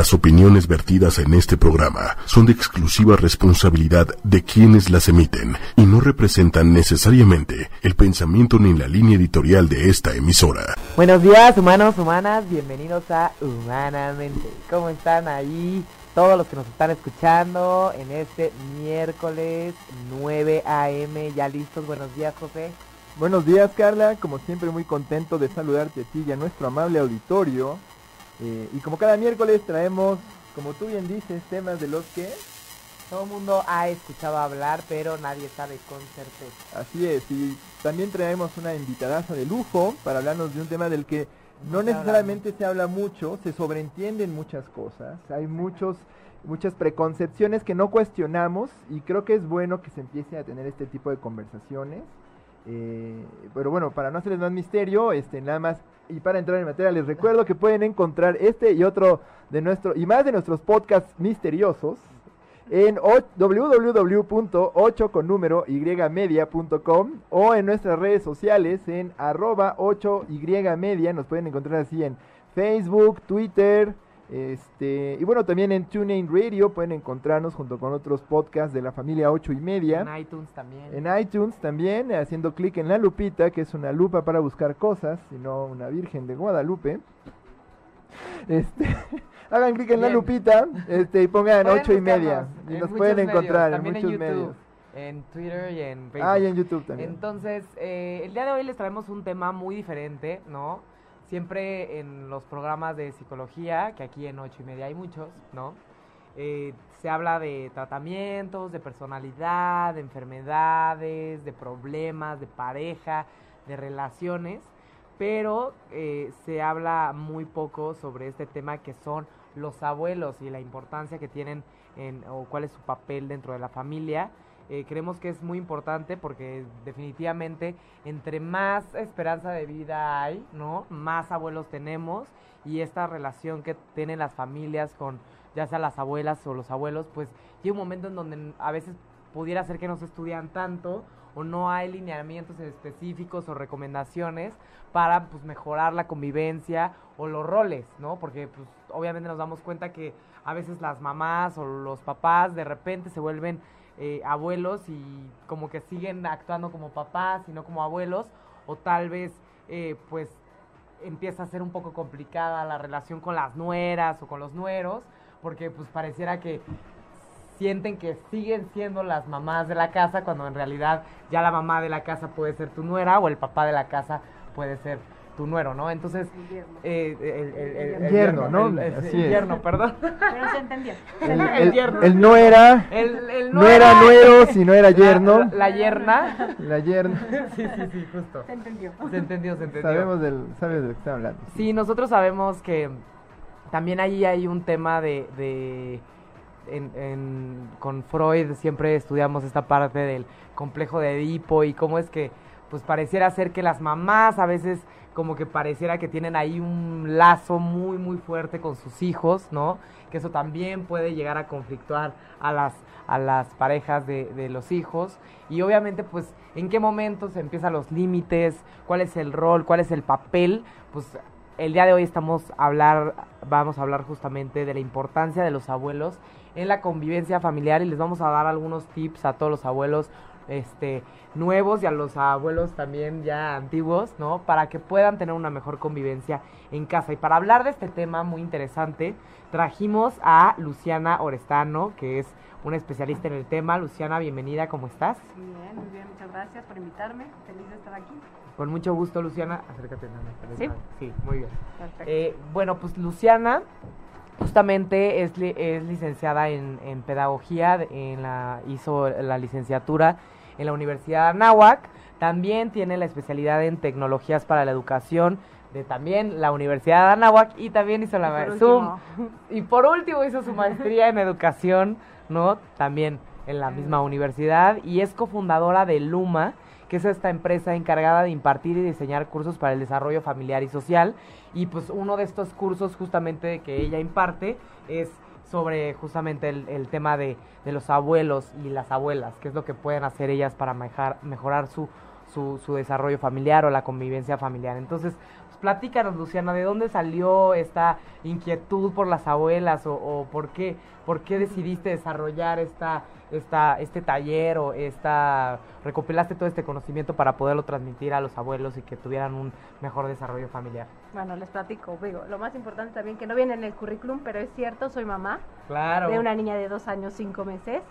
Las opiniones vertidas en este programa son de exclusiva responsabilidad de quienes las emiten y no representan necesariamente el pensamiento ni la línea editorial de esta emisora. Buenos días, humanos, humanas, bienvenidos a Humanamente. ¿Cómo están ahí? Todos los que nos están escuchando en este miércoles 9 a.m. ¿Ya listos? Buenos días, José. Buenos días, Carla. Como siempre, muy contento de saludarte a ti y a nuestro amable auditorio. Eh, y como cada miércoles traemos, como tú bien dices, temas de los que todo el mundo ha escuchado hablar, pero nadie sabe con certeza. Así es, y también traemos una invitadaza de lujo para hablarnos de un tema del que no, necesariamente se habla mucho, se sobreentienden muchas cosas, hay muchos muchas preconcepciones que no cuestionamos y creo que es bueno que se empiece a tener este tipo de conversaciones. Eh, pero bueno, para no hacerles más misterio, este, nada más, y para entrar en materia, les recuerdo que pueden encontrar este y otro de nuestro, y más de nuestros podcasts misteriosos, en www.8 con y o en nuestras redes sociales en arroba 8 y nos pueden encontrar así en Facebook, Twitter, este, y bueno, también en TuneIn Radio pueden encontrarnos junto con otros podcasts de la familia 8 y media. En iTunes también. En iTunes también, haciendo clic en la lupita, que es una lupa para buscar cosas, y no una Virgen de Guadalupe. Este, hagan clic en la lupita este, y pongan 8 y media. Y nos pueden encontrar en muchos medios. En Twitter y en Facebook. Ah, y en YouTube también. Entonces, eh, el día de hoy les traemos un tema muy diferente, ¿no? Siempre en los programas de psicología, que aquí en ocho y media hay muchos, ¿no? Eh, se habla de tratamientos, de personalidad, de enfermedades, de problemas, de pareja, de relaciones, pero eh, se habla muy poco sobre este tema que son los abuelos y la importancia que tienen en, o cuál es su papel dentro de la familia eh, creemos que es muy importante porque definitivamente entre más esperanza de vida hay, ¿no? Más abuelos tenemos y esta relación que tienen las familias con ya sea las abuelas o los abuelos, pues llega un momento en donde a veces pudiera ser que no se estudian tanto o no hay lineamientos específicos o recomendaciones para pues mejorar la convivencia o los roles, ¿no? Porque pues obviamente nos damos cuenta que a veces las mamás o los papás de repente se vuelven eh, abuelos y como que siguen actuando como papás y no como abuelos, o tal vez eh, pues empieza a ser un poco complicada la relación con las nueras o con los nueros, porque pues pareciera que sienten que siguen siendo las mamás de la casa cuando en realidad ya la mamá de la casa puede ser tu nuera o el papá de la casa puede ser tu nuero, ¿no? Entonces, eh, el, el, yerno, ¿no? El, yerno, perdón. Pero se entendió. El, yerno. El no era, no era nuero, sino era yerno. La, yerna. La yerna. sí, sí, sí, justo. Se entendió. Se entendió, se entendió. Sabemos del, sabes de lo que están hablando. Sí. nosotros sabemos que también ahí hay un tema de, de en, en, con Freud siempre estudiamos esta parte del complejo de Edipo y cómo es que pues pareciera ser que las mamás a veces como que pareciera que tienen ahí un lazo muy muy fuerte con sus hijos, ¿no? Que eso también puede llegar a conflictuar a las, a las parejas de, de los hijos. Y obviamente, pues, ¿en qué momento se empiezan los límites? ¿Cuál es el rol? ¿Cuál es el papel? Pues el día de hoy estamos a hablar, vamos a hablar justamente de la importancia de los abuelos en la convivencia familiar y les vamos a dar algunos tips a todos los abuelos este, nuevos y a los abuelos también ya antiguos, ¿no? Para que puedan tener una mejor convivencia en casa. Y para hablar de este tema muy interesante, trajimos a Luciana Orestano, que es una especialista en el tema. Luciana, bienvenida, ¿cómo estás? Bien, muy bien, muchas gracias por invitarme. Feliz de estar aquí. Con mucho gusto, Luciana. Acércate. ¿Sí? Sí, muy bien. Eh, bueno, pues Luciana justamente es, es licenciada en, en pedagogía, en la, hizo la licenciatura en la Universidad de Anáhuac. También tiene la especialidad en tecnologías para la educación de también la Universidad de Anáhuac y también hizo la y por, y por último hizo su maestría en educación, ¿no? También en la misma universidad y es cofundadora de Luma, que es esta empresa encargada de impartir y diseñar cursos para el desarrollo familiar y social. Y pues uno de estos cursos justamente que ella imparte es sobre justamente el, tema de, los abuelos y las abuelas, qué es lo que pueden hacer ellas para mejorar, su, su, su, desarrollo familiar o la convivencia familiar. Entonces, platícanos, Luciana, ¿de dónde salió esta inquietud por las abuelas o, o por qué, por qué decidiste desarrollar esta, esta, este taller o esta, recopilaste todo este conocimiento para poderlo transmitir a los abuelos y que tuvieran un mejor desarrollo familiar? Bueno, les platico, digo, lo más importante también que no viene en el currículum, pero es cierto, soy mamá Claro. de una niña de dos años, cinco meses.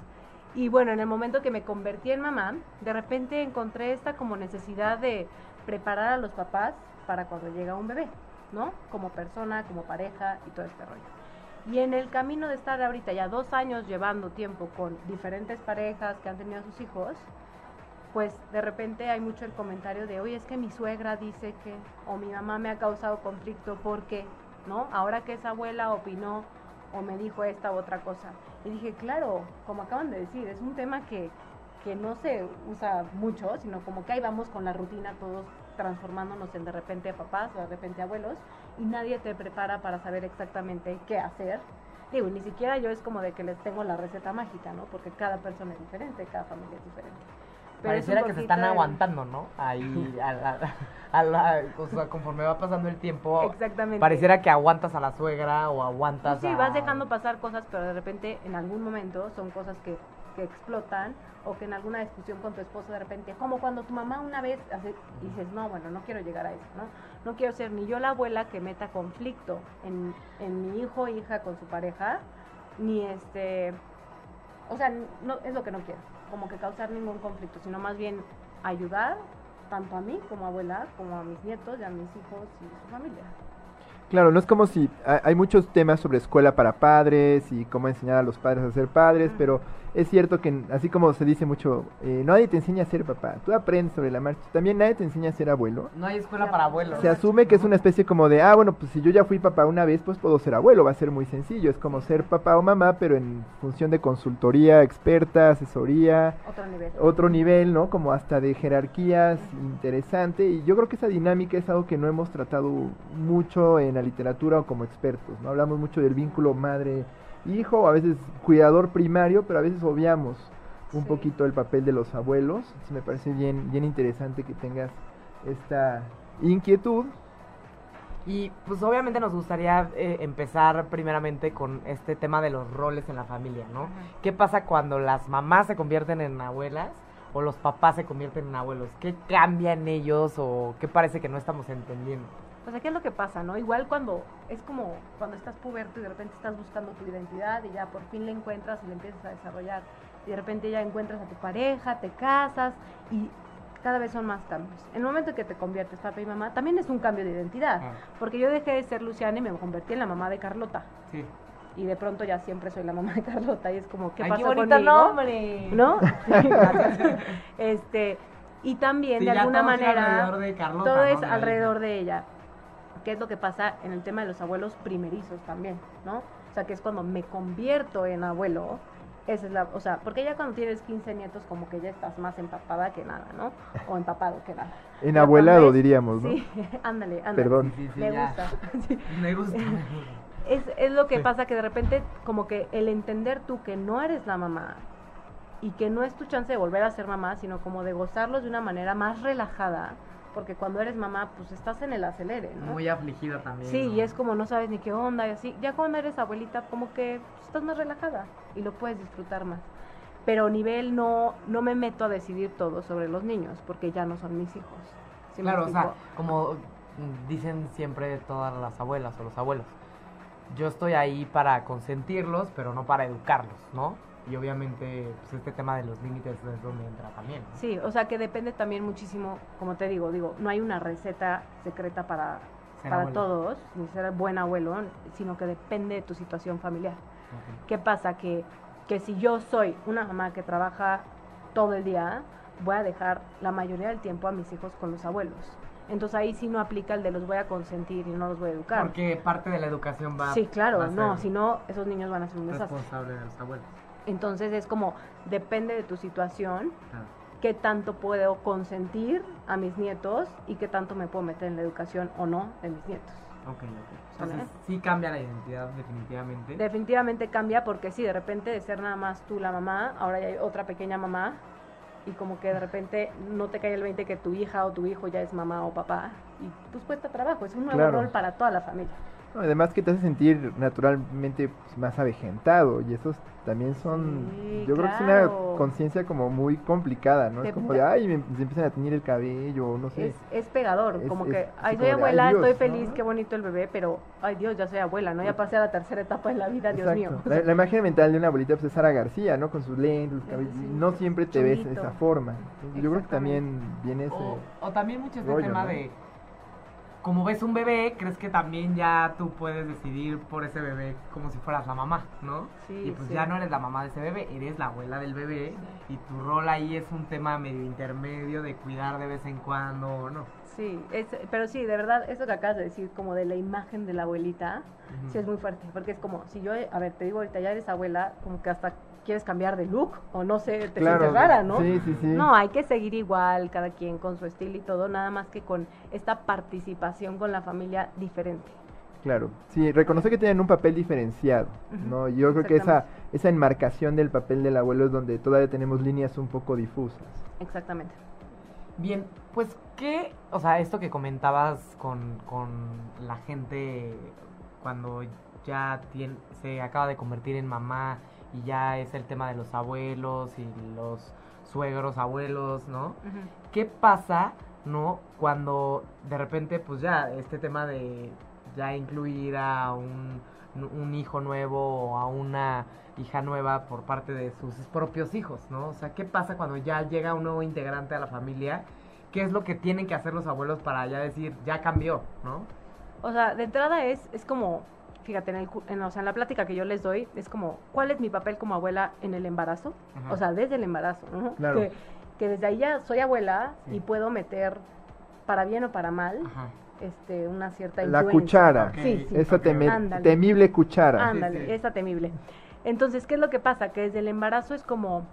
Y bueno, en el momento que me convertí en mamá, de repente encontré esta como necesidad de preparar a los papás para cuando llega un bebé, ¿no? Como persona, como pareja y todo este rollo. Y en el camino de estar ahorita ya dos años llevando tiempo con diferentes parejas que han tenido a sus hijos, pues de repente hay mucho el comentario de, oye, es que mi suegra dice que, o mi mamá me ha causado conflicto porque, ¿no? Ahora que esa abuela opinó o me dijo esta u otra cosa. Y dije, claro, como acaban de decir, es un tema que, que no se usa mucho, sino como que ahí vamos con la rutina todos transformándonos en de repente papás o de repente abuelos y nadie te prepara para saber exactamente qué hacer. Digo, ni siquiera yo es como de que les tengo la receta mágica, ¿no? Porque cada persona es diferente, cada familia es diferente. Pero es Pareciera que se están aguantando, ¿no? Ahí, a la, a la- o sea, conforme va pasando el tiempo, Exactamente. pareciera que aguantas a la suegra o aguantas Sí, a... vas dejando pasar cosas, pero de repente en algún momento son cosas que, que explotan o que en alguna discusión con tu esposo de repente, como cuando tu mamá una vez hace, y dices, no, bueno, no quiero llegar a eso, ¿no? No quiero ser ni yo la abuela que meta conflicto en, en mi hijo o hija con su pareja, ni este, o sea, no, es lo que no quiero, como que causar ningún conflicto, sino más bien ayudar tanto a mí como abuela, como a mis nietos y a mis hijos y su familia. Claro, no es como si ha- hay muchos temas sobre escuela para padres y cómo enseñar a los padres a ser padres, Ujú. pero es cierto que así como se dice mucho, eh, nadie te enseña a ser papá, tú aprendes sobre la marcha, también nadie te enseña a ser abuelo. No hay escuela para abuelos. Se asume que es una especie como de, ah, bueno, pues si yo ya fui papá una vez, pues puedo ser abuelo, va a ser muy sencillo, es como ser papá o mamá, pero en función de consultoría experta, asesoría, Otro nivel. otro nivel, ¿no? Como hasta de jerarquías interesante y yo creo que esa dinámica es algo que no hemos tratado mucho en la literatura o como expertos, ¿no? Hablamos mucho del vínculo madre-hijo, a veces cuidador primario, pero a veces obviamos un Sí. poquito el papel de los abuelos. Entonces, me parece bien, bien interesante que tengas esta inquietud. Y pues obviamente nos gustaría eh, empezar primeramente con este tema de los roles en la familia, ¿no? Ajá. ¿Qué pasa cuando las mamás se convierten en abuelas o los papás se convierten en abuelos? ¿Qué cambia en ellos o qué parece que no estamos entendiendo? Pues aquí es lo que pasa, ¿no? Igual cuando es como cuando estás puberto y de repente estás buscando tu identidad y ya por fin la encuentras y la empiezas a desarrollar. Y de repente ya encuentras a tu pareja, te casas y cada vez son más cambios. En el momento que te conviertes papá y mamá, también es un cambio de identidad. Ah. Porque yo dejé de ser Luciana y me convertí en la mamá de Carlota. Sí. Y de pronto ya siempre soy la mamá de Carlota y es como, ¿qué Ay, pasa qué bonito conmigo? nombre. ¿No? Sí, este, y también Sí, de ya alguna manera alrededor de Carlota, todo es alrededor de ella. ¿Qué es lo que pasa en el tema de los abuelos primerizos también, ¿no? O sea, que es cuando me convierto en abuelo. Esa es la, o sea, porque ya cuando tienes 15 nietos como que ya estás más empapada que nada, ¿no? O empapado que nada. En Pero abuelado cuando diríamos, ¿no? Sí, ándale, ándale. Perdón. Sí, sí, Me gusta. Sí. Me gusta. Es, es lo que Sí. pasa que de repente como que el entender tú que no eres la mamá y que no es tu chance de volver a ser mamá, sino como de gozarlos de una manera más relajada, porque cuando eres mamá pues estás en el acelere, ¿no? Muy afligida también. Sí, ¿no? y es como no sabes ni qué onda y así. Ya cuando eres abuelita como que pues, estás más relajada y lo puedes disfrutar más. Pero a nivel no, no me meto a decidir todo sobre los niños, porque ya no son mis hijos. ¿Sí me claro, o sea, como dicen siempre todas las abuelas o los abuelos, yo estoy ahí para consentirlos, pero no para educarlos, ¿no? Y obviamente, pues este tema de los límites es donde entra también. ¿no? Sí, o sea que depende también muchísimo, como te digo, digo, no hay una receta secreta para, Ser para abuelo. todos, ni ser buen abuelo, sino que depende de tu situación familiar. ¿Qué pasa? Que, que si yo soy una mamá que trabaja todo el día, voy a dejar la mayoría del tiempo a mis hijos con los abuelos. Entonces ahí sí no aplica el de los voy a consentir y no los voy a educar. Porque parte de la educación va sí, claro, va a no, si no, esos niños van a ser un desastre. responsable de los abuelos. Entonces es como, depende de tu situación, qué tanto puedo consentir a mis nietos y qué tanto me puedo meter en la educación o no de mis nietos. Ok, ok. Entonces sí cambia la identidad definitivamente. Definitivamente cambia porque sí, de repente de ser nada más tú la mamá, ahora ya hay otra pequeña mamá y como que de repente no te cae el 20 que tu hija o tu hijo ya es mamá o papá y pues cuesta trabajo, es un nuevo Claro. rol para toda la familia. No, además que te hace sentir naturalmente pues, más avejentado y esos también son, Sí, yo creo que es una conciencia como muy complicada, ¿no? Te- es como de, ay, me, se empiezan a teñir el cabello, no sé. Es, es pegador, Es- como es que, ay, soy de, abuela, "Ay, Dios", estoy feliz, ¿no? qué bonito el bebé, pero, ay Dios, ya soy abuela, ¿no? Ya pasé a la tercera etapa de la vida, Dios mío. La, la imagen mental de una abuelita pues, es Sara García, ¿no? Con sus lentes, sus Sí, cabellos, sí, no siempre te ves de esa forma. Entonces, yo creo que también viene ese... O, o también mucho este rollo, tema ¿no? de, como ves un bebé, crees que también ya tú puedes decidir por ese bebé como si fueras la mamá, ¿no? Sí, y pues sí. ya no eres la mamá de ese bebé, eres la abuela del bebé y tu rol ahí es un tema medio intermedio de cuidar de vez en cuando o no. Sí, es, pero sí, de verdad, eso que acabas de decir, como de la imagen de la abuelita, sí es muy fuerte, porque es como, si yo, a ver, te digo ahorita, ya eres abuela, como que hasta quieres cambiar de look, o no sé, te Claro, sientes rara, ¿no? sí, sí, sí. No, hay que seguir igual, cada quien con su estilo y todo, nada más que con esta participación con la familia diferente. Claro, sí, reconocer que tienen un papel diferenciado, ¿no? Yo creo que esa, esa enmarcación del papel del abuelo es donde todavía tenemos líneas un poco difusas. Exactamente. Bien, pues qué, o sea, esto que comentabas con, con la gente cuando ya se acaba de convertir en mamá y ya es el tema de los abuelos y los suegros, abuelos, ¿no? ¿Qué pasa, no? Cuando de repente, pues ya, este tema de ya incluir a un, un hijo nuevo o a una hija nueva por parte de sus propios hijos, ¿no? O sea, ¿qué pasa cuando ya llega un nuevo integrante a la familia? ¿Qué es lo que tienen que hacer los abuelos para ya decir, ya cambió, ¿no? O sea, de entrada es, es como, fíjate, en, el, en, o sea, en la plática que yo les doy, es como, ¿cuál es mi papel como abuela en el embarazo? Ajá. O sea, desde el embarazo, ¿no? Claro. Que, que desde ahí ya soy abuela Sí. y puedo meter, para bien o para mal, Ajá. este, una cierta La influencia. cuchara, Sí, sí. esa ok, teme- Ándale. temible cuchara. Ándale, sí. esa temible. Entonces, ¿qué es lo que pasa? Que desde el embarazo es como,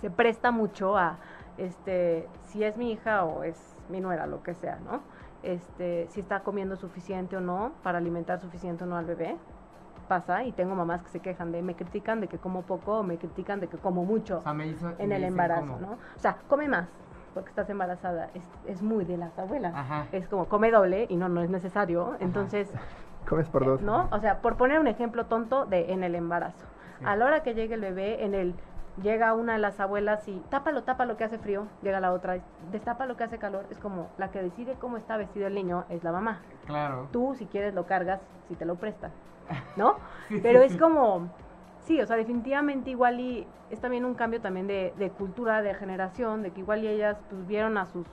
se presta mucho a, este, si es mi hija o es mi nuera, lo que sea, ¿no? Este, si está comiendo suficiente o no, para alimentar suficiente o no al bebé. Pasa, y tengo mamás que se quejan de, me critican de que como poco, o me critican de que como mucho O sea, me hizo... en me el embarazo. ¿no? O sea, come más, porque estás embarazada. Es, es muy de las abuelas. Ajá. Es como, come doble, y no, no es necesario. Entonces, Comes por dos. ¿no? O sea, por poner un ejemplo tonto de en el embarazo. Sí. A la hora que llegue el bebé, en el llega una de las abuelas y tápalo, tápalo que hace frío, llega la otra, destapa lo que hace calor, es como la que decide cómo está vestido el niño es la mamá. Claro. Tú si quieres lo cargas, si te lo prestan, ¿no? Sí, Pero sí, es sí. como sí, o sea, definitivamente igual y es también un cambio también de, de cultura, de generación, de que igual y ellas pues vieron a sus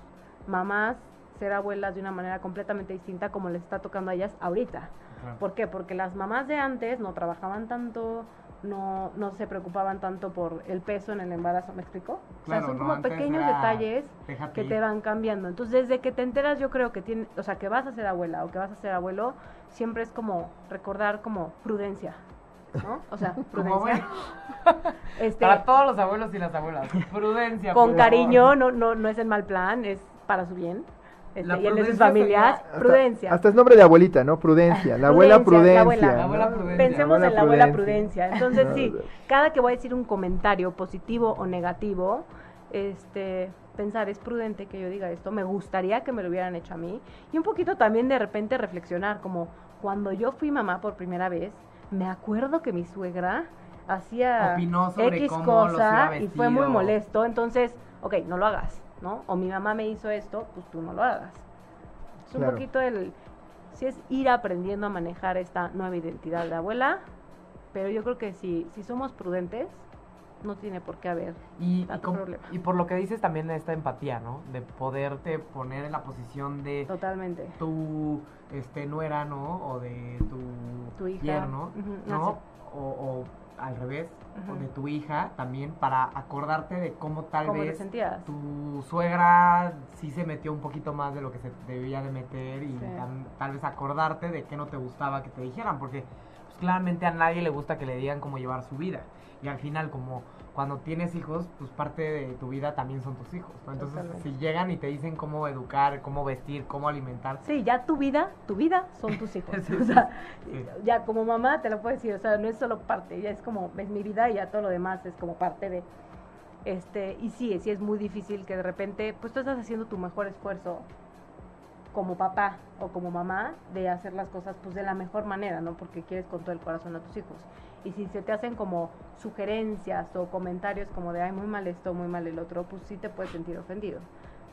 mamás ser abuelas de una manera completamente distinta como les está tocando a ellas ahorita. Ajá. ¿Por qué? Porque las mamás de antes no trabajaban tanto, no, no se preocupaban tanto por el peso en el embarazo, ¿me explico? o sea, son ¿no? como pequeños era, detalles "Déjate que ir". te van cambiando. Entonces, desde que te enteras, yo creo que tiene, o sea, que vas a ser abuela o que vas a ser abuelo, siempre es como recordar como prudencia, ¿no? O sea, prudencia. Este, Para todos los abuelos y las abuelas. Prudencia. con cariño, favor. no, no, no es en mal plan, es para su bien. Este, y el de sus prudencia familias, Hasta- prudencia. Hasta, es nombre de abuelita, ¿no? Prudencia. La abuela Prudencia, prudencia. la abuela. La abuela ¿no? prudencia. Pensemos en la abuela prudencia. Entonces, No, sí, cada que voy a decir un comentario positivo o negativo, este, pensar, es prudente que yo diga esto, me gustaría que me lo hubieran hecho a mí. Y un poquito también de repente reflexionar, como cuando yo fui mamá por primera vez, me acuerdo que mi suegra hacía Opinó sobre X cómo cosa y fue muy molesto. Entonces, ok, no lo hagas, ¿no? O mi mamá me hizo esto, pues tú no lo hagas. Es un Claro. poquito el, si es ir aprendiendo a manejar esta nueva identidad de abuela, pero yo creo que si, si somos prudentes, no tiene por qué haber. Y, y, problema. y por lo que dices también esta empatía, ¿no? De poderte poner en la posición de Totalmente. tu este, nuera, ¿no? O de tu, Tu hija. yerno, ¿no? así. O, o al revés, o de tu hija también, para acordarte de cómo tal ¿Cómo te vez tu suegra sí se metió un poquito más de lo que se debía de meter y Sí. tal vez acordarte de que no te gustaba que te dijeran, porque pues, claramente a nadie le gusta que le digan cómo llevar su vida. Y al final, como cuando tienes hijos, pues parte de tu vida también son tus hijos. ¿no? Entonces, Totalmente. si llegan y te dicen cómo educar, cómo vestir, cómo alimentar, Sí, ya tu vida, tu vida son tus hijos. Sí, o sea, sí. ya como mamá te lo puedo decir, o sea, no es solo parte, ya es como, es mi vida y ya todo lo demás es como parte de... Este, y sí, sí es muy difícil que de repente, pues tú estás haciendo tu mejor esfuerzo como papá o como mamá de hacer las cosas pues de la mejor manera, ¿no? Porque quieres con todo el corazón a tus hijos. Y si se te hacen como sugerencias o comentarios como de, ay, muy mal esto, muy mal el otro, pues sí te puedes sentir ofendido.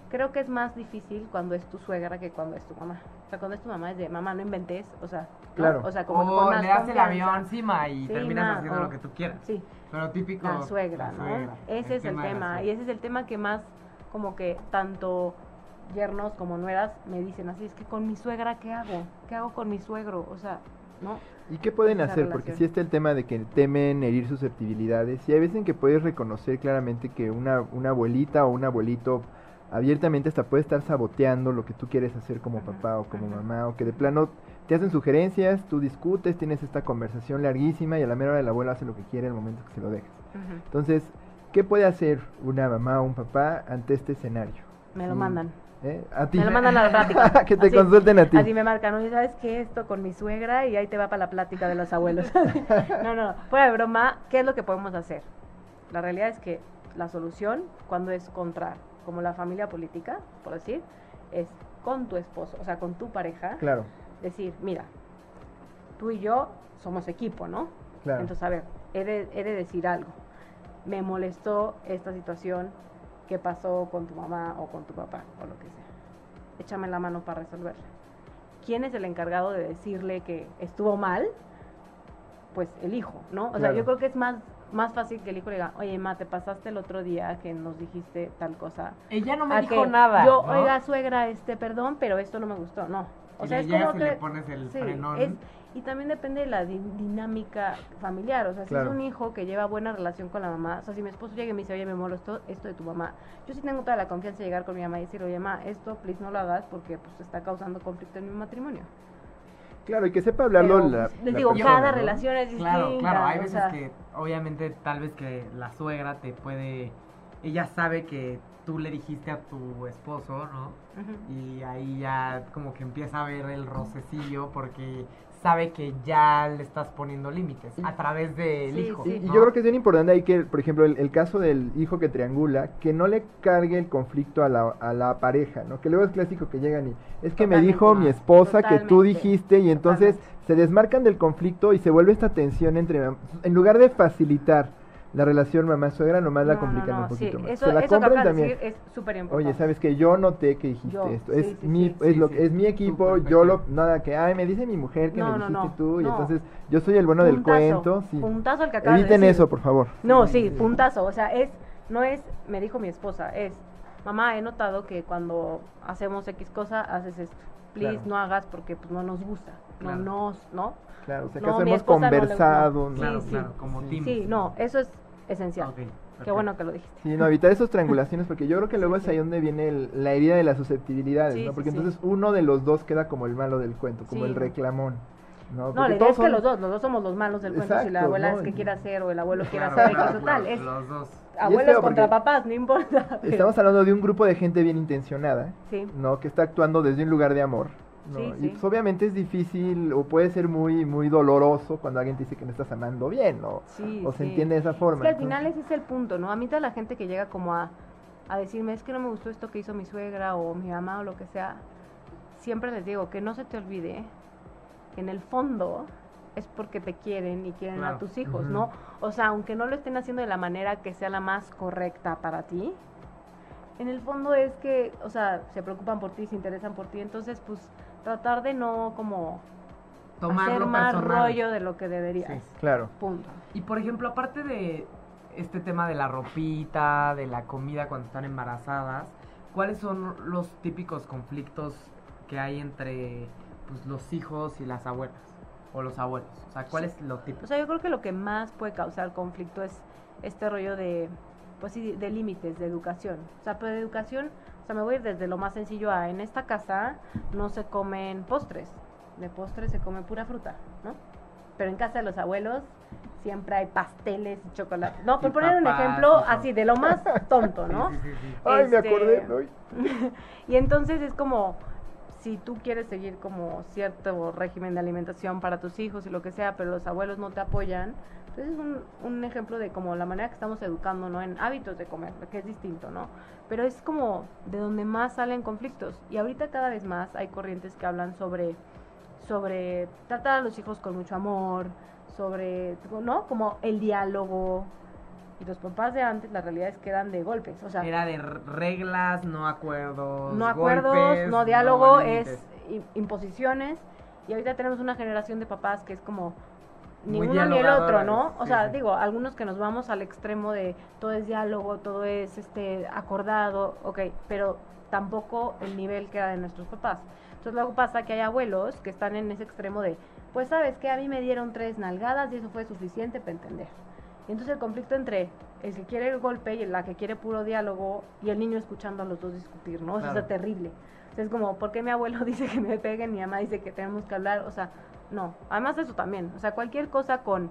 Creo que es más difícil cuando es tu suegra que cuando es tu mamá. O sea, cuando es tu mamá es de, mamá, no inventes, o sea, ¿no? Claro. O sea, como que o con más le das el avión encima y Sí, terminas ma, haciendo o- lo que tú quieras. Sí, Pero típico. la suegra, la ¿no? suegra, Ese es el tema. Y ese es el tema que más, como que tanto yernos como nueras me dicen así, es que con mi suegra, ¿qué hago? ¿Qué hago con mi suegro? O sea, ¿no? ¿Y qué pueden hacer? Porque sí está el tema de que temen herir susceptibilidades y hay veces en que puedes reconocer claramente que una, una abuelita o un abuelito abiertamente hasta puede estar saboteando lo que tú quieres hacer como Ajá, papá o como ajá. mamá o que de plano te hacen sugerencias, tú discutes, tienes esta conversación larguísima y a la mera hora el abuelo hace lo que quiere al momento que se lo dejas. Entonces, ¿qué puede hacer una mamá o un papá ante este escenario? Me lo mandan. ¿Eh? A ti. Me lo mandan a la plática. que te Así. consulten a ti. Así me marcan, oye, ¿sabes qué? Esto con mi suegra y ahí te va para la plática de los abuelos. no, no, fuera de broma, ¿qué es lo que podemos hacer? La realidad es que la solución, cuando es contra, como la familia política, por decir, es con tu esposo, o sea, con tu pareja, Claro, decir, mira, tú y yo somos equipo, ¿no? claro. Entonces, a ver, he de, he de decir algo. Me molestó esta situación que pasó con tu mamá o con tu papá o lo que sea. Échame la mano para resolverla. ¿Quién es el encargado de decirle que estuvo mal? Pues el hijo, ¿no? O sea, yo creo que es más, más fácil que el hijo le diga, oye, ma, te pasaste el otro día que nos dijiste tal cosa. Ella no me A dijo que nada. Yo, ¿no? oiga, suegra, este, perdón, pero esto no me gustó. No. O Y sea, le es llegas como y le que... pones el Sí, frenón. es- y también depende de la di- dinámica familiar. O sea, si Claro. es un hijo que lleva buena relación con la mamá, o sea, si mi esposo llega y me dice, oye, me molestó esto de tu mamá, yo sí tengo toda la confianza de llegar con mi mamá y decir, oye, mamá, esto, please, no lo hagas porque pues está causando conflicto en mi matrimonio. Claro, y que sepa hablarlo Pero, la, les la digo, persona, cada ¿no? relación es distinta. Claro, claro, hay o veces sea, que obviamente tal vez que la suegra te puede, ella sabe que tú le dijiste a tu esposo, ¿no? Y ahí ya como que empieza a ver el rocecillo porque sabe que ya le estás poniendo límites a través del Sí, hijo. sí. Y, yo creo que es bien importante ahí que, por ejemplo, el, el caso del hijo que triangula, que no le cargue el conflicto a la, a la pareja, ¿no? Que luego es clásico que llegan y es que me dijo mi esposa que tú dijiste y entonces Totalmente. se desmarcan del conflicto y se vuelve esta tensión entre, en lugar de facilitar la relación mamá-suegra, nomás la No, no, complican no, un poquito sí, más. Eso, se la eso que compran de también. decir es súper importante. Oye, sabes que yo noté que dijiste Yo, esto. sí, es sí, mi es lo es mi equipo, yo lo nada que ay, me dice mi mujer que me dijiste tú y entonces yo soy el bueno del cuento. Puntazo el que acabas de Eviten decir. eso, por favor. No, sí, puntazo. O sea, es, no es, me dijo mi esposa, es, mamá, he notado que cuando hacemos X cosa, haces esto. Please, Claro. no hagas porque pues, no nos gusta. Claro. No nos, ¿no? Claro, o sea, esposa no le- conversado, no. ¿no? Claro, Sí, claro, como Sí. team. Sí, no, eso es esencial. Qué bueno que lo dijiste. Sí, no, evitar esas triangulaciones porque yo creo que luego es ahí donde viene el- la herida de las susceptibilidades, Sí, ¿no? Porque sí. entonces uno de los dos queda como el malo del cuento, como Sí. el reclamón, ¿no? No, la idea es que son- los dos, los dos somos los malos del cuento. Si la abuela ¿no? es que quiere hacer o el abuelo quiere Claro, hacer total. claro, Es los dos. Abuelos contra papás, no importa. pero- Estamos hablando de un grupo de gente bien intencionada, Sí. ¿no? Que está actuando desde un lugar de amor. ¿no? Sí, y pues obviamente es difícil o puede ser muy muy doloroso cuando alguien te dice que no estás amando bien, ¿no? Sí, o se entiende de esa Es forma. que al entonces- final ese es el punto, ¿no? A mí toda la gente que llega como a, a decirme, es que no me gustó esto que hizo mi suegra o mi mamá o lo que sea, siempre les digo que no se te olvide que en el fondo es porque te quieren y quieren Claro. a tus hijos. ¿no? O sea, aunque no lo estén haciendo de la manera que sea la más correcta para ti, en el fondo es que, o sea, se preocupan por ti, se interesan por ti, entonces pues tratar de no como Tomarlo hacer más personal. rollo de lo que deberías. Sí. Claro. Punto. Y por ejemplo, aparte de este tema de la ropita, de la comida cuando están embarazadas, ¿cuáles son los típicos conflictos que hay entre pues, los hijos y las abuelas? O los abuelos. O sea, ¿cuál es lo O típico? sea, yo creo que lo que más puede causar conflicto es este rollo de, pues sí, de límites, de educación. O sea, pero de educación, o sea, me voy a ir desde lo más sencillo a, en esta casa no se comen postres, de postres se come pura fruta, ¿no? Pero en casa de los abuelos siempre hay pasteles y chocolate. No, por poner un ejemplo asy de lo más tonto, ¿no? Ay, me Este, acordé. y entonces es como, si tú quieres seguir como cierto régimen de alimentación para tus hijos y lo que sea, pero los abuelos no te apoyan, Entonces es un, un ejemplo de como la manera que estamos educando, ¿no? En hábitos de comer, que es distinto, ¿no? Pero es como de donde más salen conflictos. Y ahorita cada vez más hay corrientes que hablan sobre, sobre tratar a los hijos con mucho amor, sobre, ¿no? Como el diálogo. Y los papás de antes, la realidad es que eran de golpes, o sea... Era de reglas, no acuerdos. no acuerdos, golpes, no diálogo, es imposiciones. Y ahorita tenemos una generación de papás que es como ni Muy uno ni el otro, ¿no? O sí, sea, sí. digo, algunos que nos vamos al extremo de todo es diálogo, todo es este acordado, ok, pero tampoco el nivel que era de nuestros papás. Entonces luego pasa que hay abuelos que están en ese extremo de, pues sabes que a mí me dieron tres nalgadas y eso fue suficiente para entender. Y entonces el conflicto entre el que quiere el golpe y la que quiere puro diálogo y el niño escuchando a los dos discutir, ¿no? Eso Claro. es terrible. O sea, es como, ¿por qué mi abuelo dice que me peguen? Mi mamá dice que tenemos que hablar. O sea, no. Además de eso también. O sea, cualquier cosa con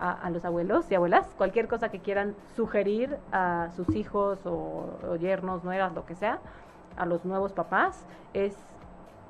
a, a los abuelos y abuelas, cualquier cosa que quieran sugerir a sus hijos o, o yernos, nueras, lo que sea, a los nuevos papás, es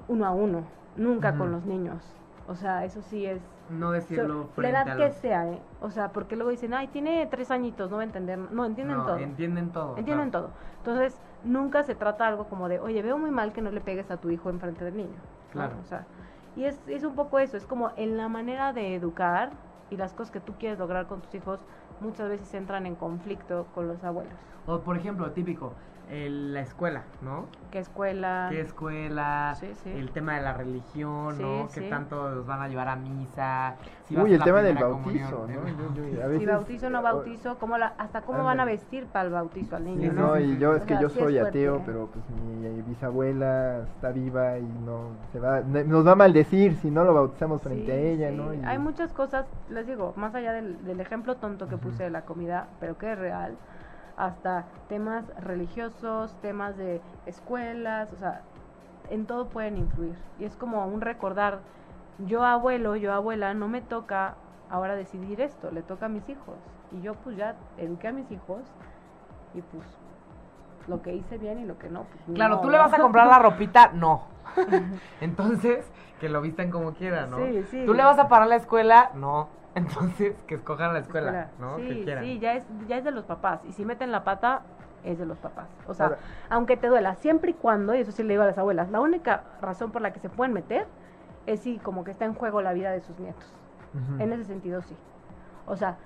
uno a uno, nunca con los niños. O sea, eso sí es No decirlo So, la frente edad a que los... sea, ¿eh? O sea, porque luego dicen, ay, tiene tres añitos, no va a entender. No, entienden no, todo. entienden todo. entienden claro. todo. Entonces, nunca se trata algo como de, oye, veo muy mal que no le pegues a tu hijo enfrente del niño. ¿no? Claro. O sea, y es, es un poco eso, es como en la manera de educar y las cosas que tú quieres lograr con tus hijos muchas veces entran en conflicto con los abuelos. O por ejemplo, típico, el- la escuela, ¿no? ¿Qué escuela? ¿Qué escuela? Sí, sí. El tema de la religión, Sí, ¿no? sí. ¿Qué tanto los van a llevar a misa? si Uy, el tema del bautizo, comunión, ¿no? Yo- yo- a Si veces- bautizo o no bautizo, cómo la, hasta cómo van a vestir para el bautizo al niño, Sí, ¿no? No, y yo es O que sea, yo soy fuerte, ateo, ¿eh? pero pues mi bisabuela está viva y no se va, nos va a maldecir si no lo bautizamos frente a ella, sí. ¿no? Y- Hay muchas cosas, les digo, más allá del, del ejemplo tonto que puse de la comida, pero que es real, hasta temas religiosos, temas de escuelas, o sea, en todo pueden influir. Y es como un recordar, yo abuelo, yo abuela, no me toca ahora decidir esto, le toca a mis hijos. Y yo pues ya eduqué a mis hijos y pues lo que hice bien y lo que no. Pues, Claro, tú le vas a comprar la ropita, no. Entonces, que lo vistan como quieran, ¿no? Sí, sí. Tú le vas a parar la escuela, no. Entonces, que escojan la escuela, escuela. ¿no? Sí, que quieran. sí, ya es, ya es de los papás. Y si meten la pata, es de los papás. O sea, Ahora- aunque te duela, siempre y cuando, y eso sí le digo a las abuelas, la única razón por la que se pueden meter es si como que está en juego la vida de sus nietos. En ese sentido, sí. O sea,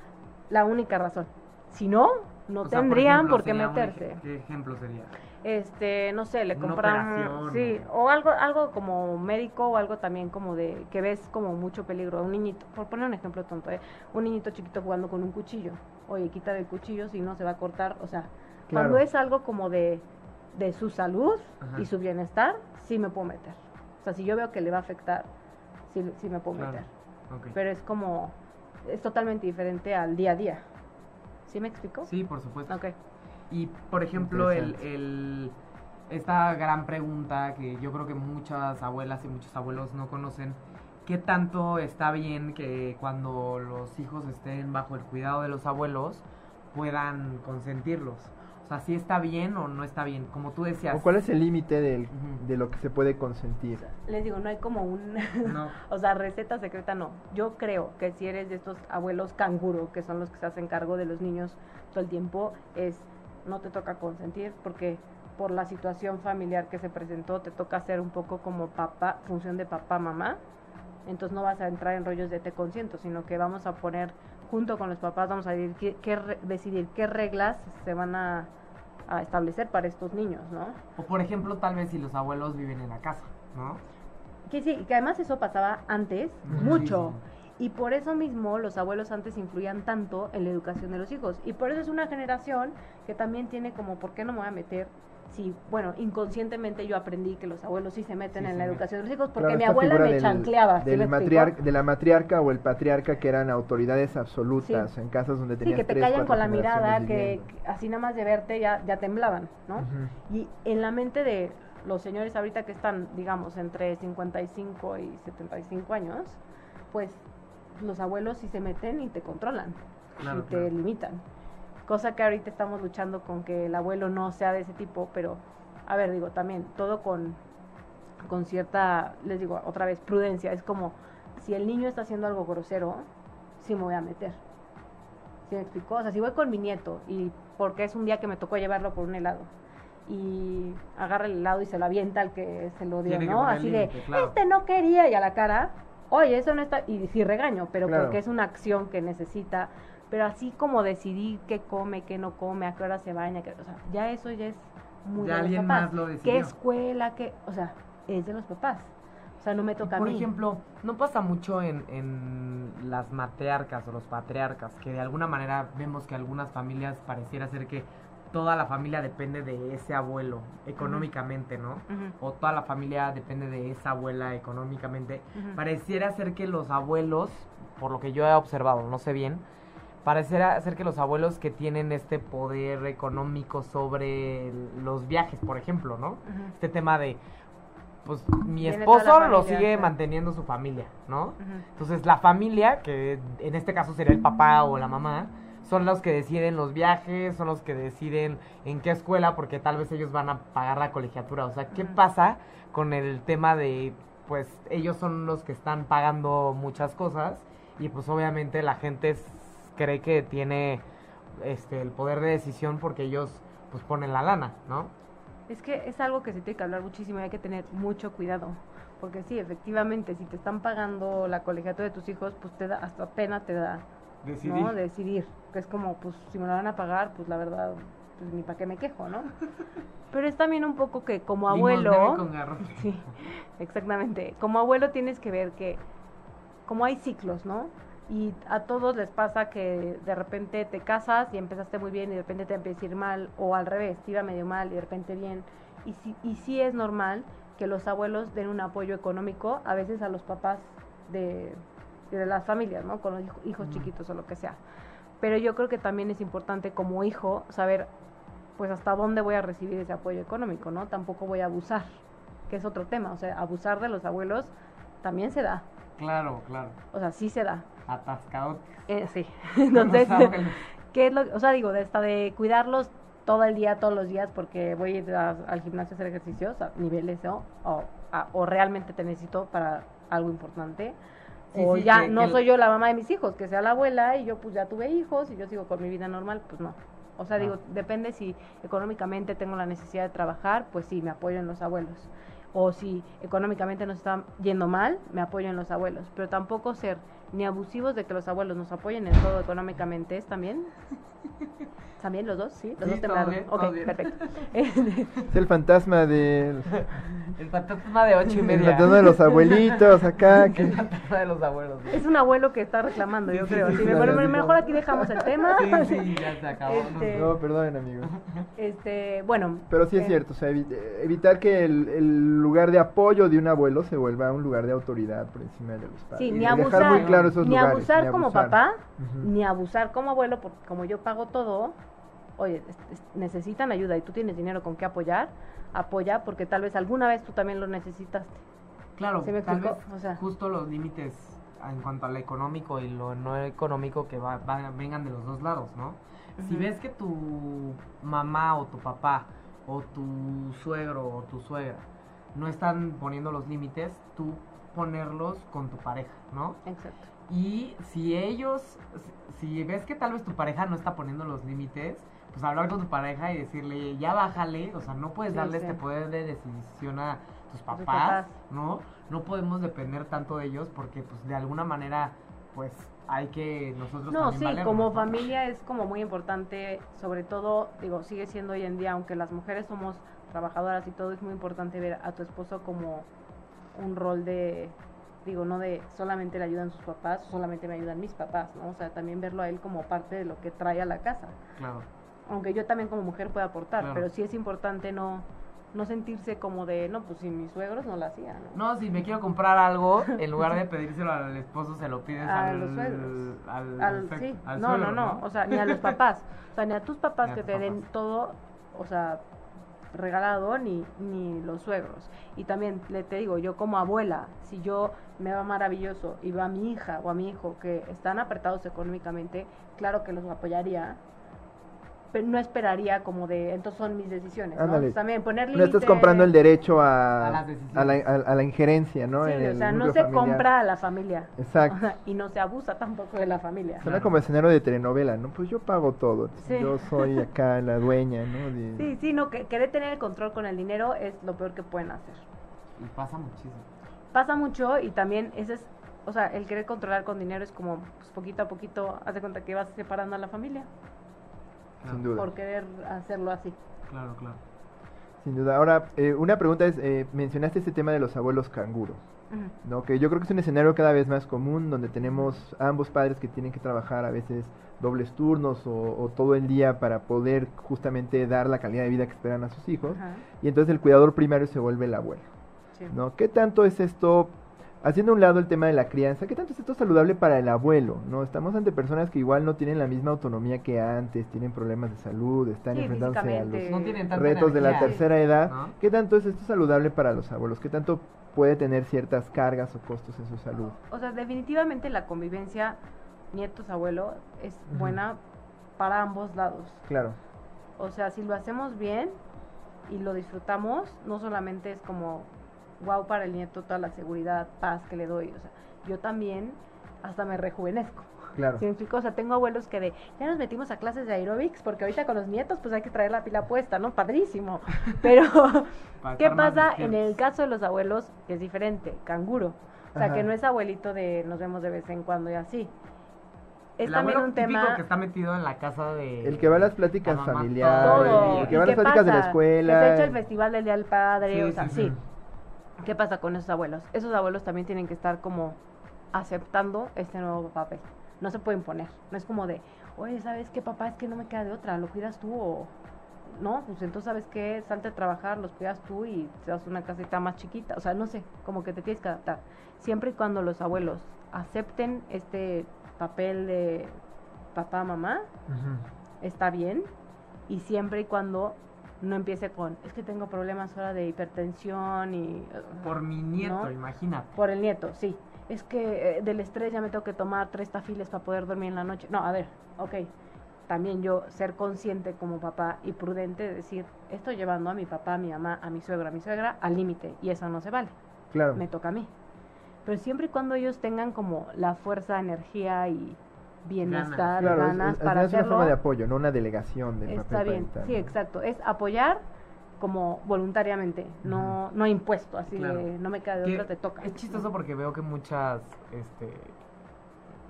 la única razón. Si no, no O sea, por tendrían ejemplo, por qué meterse. ej- ¿Qué ejemplo sería? Este, no sé, le Una sí, o algo, algo como médico o algo también como de que ves como mucho peligro. Un niñito, por poner un ejemplo tonto, ¿eh? un niñito chiquito jugando con un cuchillo. Oye, quita el cuchillo, si no se va a cortar. O sea, Claro. cuando es algo como de, de su salud Ajá. y su bienestar, sí me puedo meter. O sea, si yo veo que le va a afectar, sí, sí me puedo Claro. meter. Ok. Pero es como, es totalmente diferente al día a día. ¿Sí me explico? Sí, por supuesto. Ok. Y por ejemplo, el, esta gran pregunta que yo creo que muchas abuelas y muchos abuelos no conocen, ¿qué tanto está bien que cuando los hijos estén bajo el cuidado de los abuelos puedan consentirlos? O sea, si está bien o no está bien, como tú decías. ¿O ¿Cuál es el límite de lo que se puede consentir? Les digo, no hay como un... No. O sea, receta secreta no. Yo creo que si eres de estos abuelos canguro, que son los que se hacen cargo de los niños todo el tiempo, es no te toca consentir porque por la situación familiar que se presentó te toca hacer un poco como papá, función de papá, mamá. Entonces no vas a entrar en rollos de te consiento, sino que vamos a poner junto con los papás, vamos a decidir qué, decidir qué reglas se van a, a establecer para estos niños, ¿no? O por ejemplo, tal vez si los abuelos viven en la casa, ¿no? Que sí, que además eso pasaba antes mucho. Y por eso mismo los abuelos antes influían tanto en la educación de los hijos. Y por eso es una generación que también tiene como, ¿por qué no me voy a meter? Si, bueno, inconscientemente yo aprendí que los abuelos sí se meten Sí, en la educación de los hijos porque Claro, mi abuela me del- chancleaba. ¿sí del me explico? matriar- de la matriarca o el patriarca que eran autoridades absolutas en casas donde Sí, tenías que te callan con la mirada, que, así nada más de verte ya, ya temblaban, ¿no? Y en la mente de los señores ahorita que están, digamos, entre 55 y 75 años, pues los abuelos sí se meten y te controlan Claro, y te claro. limitan. Cosa que ahorita estamos luchando con que el abuelo no sea de ese tipo, pero a ver, digo, también todo con, con cierta, les digo otra vez, prudencia. Es como si el niño está haciendo algo grosero, sí me voy a meter. ¿Sí me explicó? O sea, si voy con mi nieto y porque es un día que me tocó llevarlo por un helado y agarra el helado y se lo avienta al que se lo dio, Tiene ¿no? Así de, claro. este no quería y a la cara, oye, eso no está, y sí regaño, pero Claro. porque es una acción que necesita, pero así como decidir qué come, qué no come, a qué hora se baña, qué, o sea, ya eso ya es muy Ya de los alguien papás. más lo ¿Qué decidió. escuela, qué, o sea, es de los papás. O sea, no me toca Por a mí. ejemplo, no pasa mucho en, en las matriarcas o los patriarcas, que de alguna manera vemos que algunas familias pareciera ser que toda la familia depende de ese abuelo económicamente, ¿no? Ujú, O toda la familia depende de esa abuela económicamente. ujú. Pareciera ser que los abuelos, por lo que yo he observado, no sé bien, pareciera ser que los abuelos que tienen este poder económico sobre los viajes, por ejemplo, ¿no? Ujú. Este tema de, pues mi esposo lo familia, sigue claro. manteniendo su familia, ¿no? Entonces la familia, que en este caso sería el papá o la mamá, son los que deciden los viajes, son los que deciden en qué escuela, porque tal vez ellos van a pagar la colegiatura. O sea, ¿qué pasa con el tema de, pues ellos son los que están pagando muchas cosas y pues obviamente la gente cree que tiene este el poder de decisión porque ellos pues ponen la lana, ¿no? Es que es algo que se tiene que hablar muchísimo y hay que tener mucho cuidado. Porque sí, efectivamente, si te están pagando la colegiatura de tus hijos, pues te da, hasta pena te da, Decidir. ¿no? Decidir. Que es como, pues si me lo van a pagar, pues la verdad, pues ni para qué me quejo, ¿no? Pero es también un poco que como abuelo... Con. Sí, exactamente. Como abuelo tienes que ver que como hay ciclos, ¿no? Y a todos les pasa que de repente te casas y empezaste muy bien y de repente te empieza a ir mal, o al revés, te iba medio mal y de repente bien. Y sí, y sí es normal que los abuelos den un apoyo económico a veces a los papás de, de las familias, ¿no? Con los hijo- hijos Mm. chiquitos o lo que sea. Pero yo creo que también es importante como hijo saber pues hasta dónde voy a recibir ese apoyo económico, ¿no? Tampoco voy a abusar, que es otro tema, o sea, abusar de los abuelos también se da, Claro, claro. o sea, sí se da, Atascado. eh, sí. Entonces. ¿qué es lo, o sea, digo, de esta de cuidarlos todo el día, todos los días, porque voy a ir a- al gimnasio a hacer ejercicios a niveles, ¿no? O, a- o realmente te necesito para algo importante. Sí, o sí, ya que- no que- soy yo la mamá de mis hijos, que sea la abuela y yo pues ya tuve hijos y yo sigo con mi vida normal, pues no. O sea, Ah. digo, depende si económicamente tengo la necesidad de trabajar, pues sí, me apoyo en los abuelos. O si económicamente nos está yendo mal, me apoyo en los abuelos. Pero tampoco ser ni abusivos de que los abuelos nos apoyen en todo económicamente es también. ¿También los dos? Sí, los Sí, dos temblaron. bien, ok, perfecto. Es el fantasma del El fantasma de ocho y el media. fantasma de los abuelitos acá. que- El fantasma de los abuelos. ¿no? es un abuelo que está reclamando, yo creo. sí, Sí, mejor aquí dejamos el tema. Sí, sí, ya se acabó. Este- No, perdonen amigos. Este, bueno. Pero sí es eh, cierto, o sea, evi- eh, evitar que el, el lugar de apoyo de un abuelo se vuelva un lugar de autoridad por encima de los padres. Sí, ni abusar, dejar muy claro esos ni lugares, abusar ni como abusar. papá, Ujú. ni abusar como abuelo, porque como yo pago todo, oye, es- es- necesitan ayuda y tú tienes dinero con qué apoyar, apoya, porque tal vez alguna vez tú también lo necesitaste. Claro, ¿Sí me tal vez O sea- justo los límites en cuanto al económico y lo no económico que va, va- vengan de los dos lados, ¿no? Si ves que tu mamá o tu papá o tu suegro o tu suegra no están poniendo los límites, tú ponerlos con tu pareja, ¿no? Exacto. Y si ellos, si ves que tal vez tu pareja no está poniendo los límites, pues hablar con tu pareja y decirle, ya bájale, o sea, no puedes Sí, darle sí. este poder de decisión a tus papás, papás. ¿no? No podemos depender tanto de ellos porque, pues, de alguna manera, pues, hay que nosotros No, sí, valernos, como familia es como muy importante, sobre todo, digo, sigue siendo hoy en día, aunque las mujeres somos trabajadoras y todo, es muy importante ver a tu esposo como un rol de, digo, no de solamente le ayudan sus papás, solamente me ayudan mis papás, ¿no? O sea, también verlo a él como parte de lo que trae a la casa. Claro. Aunque yo también como mujer pueda aportar, Claro. pero sí es importante no, no sentirse como de, no, pues si mis suegros no lo hacían, ¿no? No, si me quiero comprar algo, en lugar de pedírselo al esposo, se lo pides A al, los suegros. al, Al- sí, al no, suegro, no, no, o sea, ni a los papás, o sea, ni a tus papás Ni a que tus te den todo, o sea, regalado, ni, ni los suegros. Y también le te digo, yo como abuela, si yo me va maravilloso y veo a mi hija o a mi hijo que están apretados económicamente, claro que los apoyaría, pero no esperaría como de, entonces son mis decisiones, ¿no? Entonces, también poner No estás comprando el derecho a, A a la, a- a la injerencia, ¿no? Sí, en o sea, no se familiar. compra a la familia. Exacto. y no se abusa tampoco de la familia. Suena Claro. como escenario de telenovela, ¿no? Pues yo pago todo. Sí. Yo soy acá la dueña, ¿no? De- Sí, sí, no, que querer tener el control con el dinero es lo peor que pueden hacer. Y pasa muchísimo. Pasa mucho y también ese es, o sea, el querer controlar con dinero es como, pues poquito a poquito, haz de cuenta que vas separando a la familia Sin duda. por querer hacerlo así. Claro, claro. Sin duda. Ahora, eh, una pregunta es, eh, mencionaste este tema de los abuelos canguros. ¿no? Que yo creo que es un escenario cada vez más común, donde tenemos ambos padres que tienen que trabajar a veces dobles turnos o, o todo el día para poder justamente dar la calidad de vida que esperan a sus hijos. Y entonces el cuidador primario se vuelve el abuelo, sí. ¿no? ¿Qué tanto es esto, haciendo a un lado el tema de la crianza, qué tanto es esto saludable para el abuelo, ¿no? Estamos ante personas que igual no tienen la misma autonomía que antes, tienen problemas de salud, están Sí, enfrentándose a los. No tienen retos de la tercera edad. ¿no? ¿Qué tanto es esto saludable para los abuelos? ¿Qué tanto puede tener ciertas cargas o costos en su salud? O sea, definitivamente la convivencia nietos-abuelo es buena para ambos lados. Claro, O sea, si lo hacemos bien y lo disfrutamos, no solamente es como wow para el nieto toda la seguridad, paz que le doy. O sea, yo también hasta me rejuvenezco. claro. ¿Sí me explico? O sea, tengo abuelos que de, ya nos metimos a clases de aerobics, porque ahorita con los nietos pues hay que traer la pila puesta, ¿no? Padrísimo. Pero, ¿qué pasa en el caso de los abuelos? Que es diferente, canguro. O sea, Ajá. que no es abuelito de nos vemos de vez en cuando y así. Es El también un típico tema... que está metido en la casa de... El que va a las pláticas familiares, todo. el que ¿Y va a las pláticas de la escuela. Que se ha hecho el festival del Día del Padre, Sí, o sea, sí, sí. sí. ¿Qué pasa con esos abuelos? Esos abuelos también tienen que estar como aceptando este nuevo papel. No se pueden poner. No es como de, oye, ¿sabes qué, papá? Es que no me queda de otra, lo cuidas tú o... No, pues entonces, ¿sabes qué? Salte a trabajar, los cuidas tú y te das una casita más chiquita. O sea, no sé, como que te tienes que adaptar. Siempre y cuando los abuelos acepten este papel de papá, mamá, está bien y siempre y cuando no empiece con es que tengo problemas ahora de hipertensión y Por mi nieto, ¿no? imagínate. por el nieto sí es que eh, del estrés ya me tengo que tomar tres tafiles para poder dormir en la noche no a ver ok también yo ser consciente como papá y prudente de decir estoy llevando a mi papá a mi mamá a mi suegro a mi suegra al límite y eso no se vale Claro. me toca a mí pero siempre y cuando ellos tengan como la fuerza energía y bienestar Claro, es- ganas es, para es una forma de apoyo, no una delegación del Está papel bien, parental, sí, ¿no? exacto. Es apoyar como voluntariamente, no, no impuesto, así Claro. de no me queda de otra, te toca. Es chistoso porque veo que muchas, este,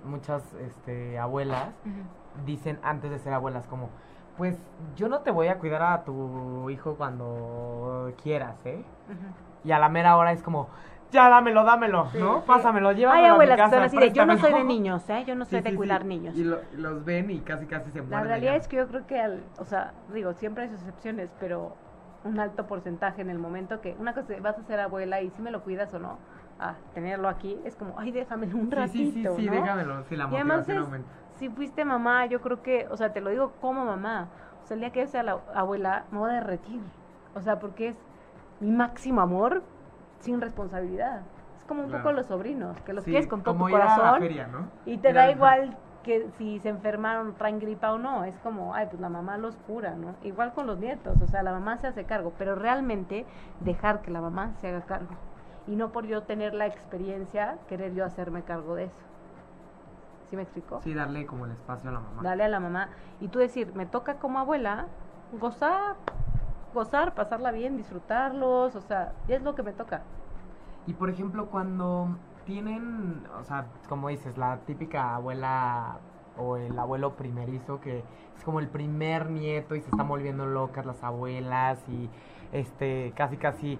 muchas, este, abuelas dicen antes de ser abuelas como, pues yo no te voy a cuidar a tu hijo cuando quieras, ¿eh? Y a la mera hora es como, ya dámelo, dámelo, Sí, ¿no? sí. Pásamelo, llévamelo Hay a mi abuelas que casa, son así de, yo no soy de préstamelo". niños, ¿eh? Yo no soy Sí, de sí, cuidar sí. niños. Y lo- los ven y casi casi se La mueren. de realidad es que yo creo que, al, o sea, digo, siempre hay sus excepciones, pero un alto porcentaje en el momento que una cosa vas a ser abuela y si me lo cuidas o no, a tenerlo aquí, es como, ay, déjamelo un Sí, ratito, sí, sí, sí, ¿no? déjamelo, sí, la Y además motivación es, aumenta. si fuiste mamá, yo creo que, o sea, te lo digo como mamá, o sea, el día que yo sea la abuela, me voy a derretir, o sea, porque es mi máximo amor sin responsabilidad. Es como un Claro. poco los sobrinos, que los Sí, quieres con todo tu corazón feria, ¿no? y te da igual que si se enfermaron, traen gripa o no, es como, ay, pues la mamá los cura, ¿no? Igual con los nietos, o sea, la mamá se hace cargo, pero realmente dejar que la mamá se haga cargo y no por yo tener la experiencia, querer yo hacerme cargo de eso. ¿Sí me explico? Sí, darle como el espacio a la mamá. Dale a la mamá y tú decir, me toca como abuela gozar, gozar, pasarla bien, disfrutarlos, o sea, es lo que me toca. Y por ejemplo, cuando tienen, o sea, como dices, la típica abuela o el abuelo primerizo que es como el primer nieto y se están volviendo locas las abuelas y este casi casi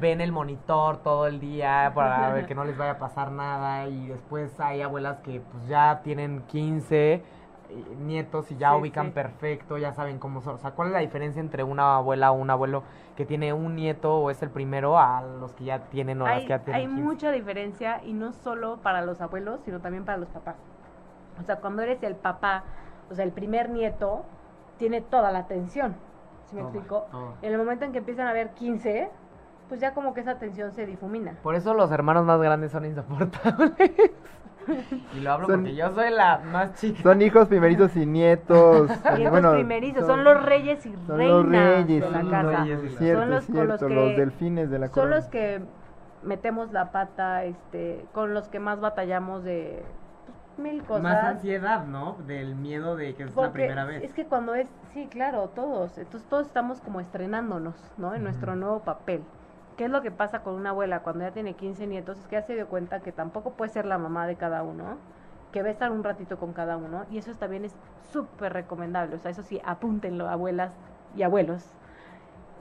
ven el monitor todo el día para ver que no les vaya a pasar nada y después hay abuelas que pues ya tienen 15 eh, nietos y ya Sí, ubican sí. perfecto, ya saben cómo son. O sea, ¿cuál es la diferencia entre una abuela o un abuelo que tiene un nieto o es el primero a los que ya tienen o las hay, que ya tienen hay 15? mucha diferencia y no solo para los abuelos, sino también para los papás. O sea, cuando eres el papá, o sea, el primer nieto, tiene toda la atención. ¿Sí me explico? En el momento en que empiezan a haber 15, pues ya como que esa atención se difumina. Por eso los hermanos más grandes son insoportables. Y lo hablo Son- porque yo soy la más chica. Son hijos primerizos y nietos. Hijos bueno, primerizos, son, los reyes y son reinas los reyes, de la sí, casa. reyes de la- cierto, son los cierto, que delfines de la son corona. los que metemos la pata, este, con los que más batallamos de pues, mil cosas. Más ansiedad, ¿no? Del miedo de que es la primera vez. Es que cuando es, sí, claro, todos. Entonces todos estamos como estrenándonos, ¿no? En nuestro nuevo papel. ¿Qué es lo que pasa con una abuela cuando ya tiene 15 nietos? Es que ya se dio cuenta que tampoco puede ser la mamá de cada uno, que va a estar un ratito con cada uno, y eso también es súper recomendable. O sea, eso sí, apúntenlo, abuelas y abuelos.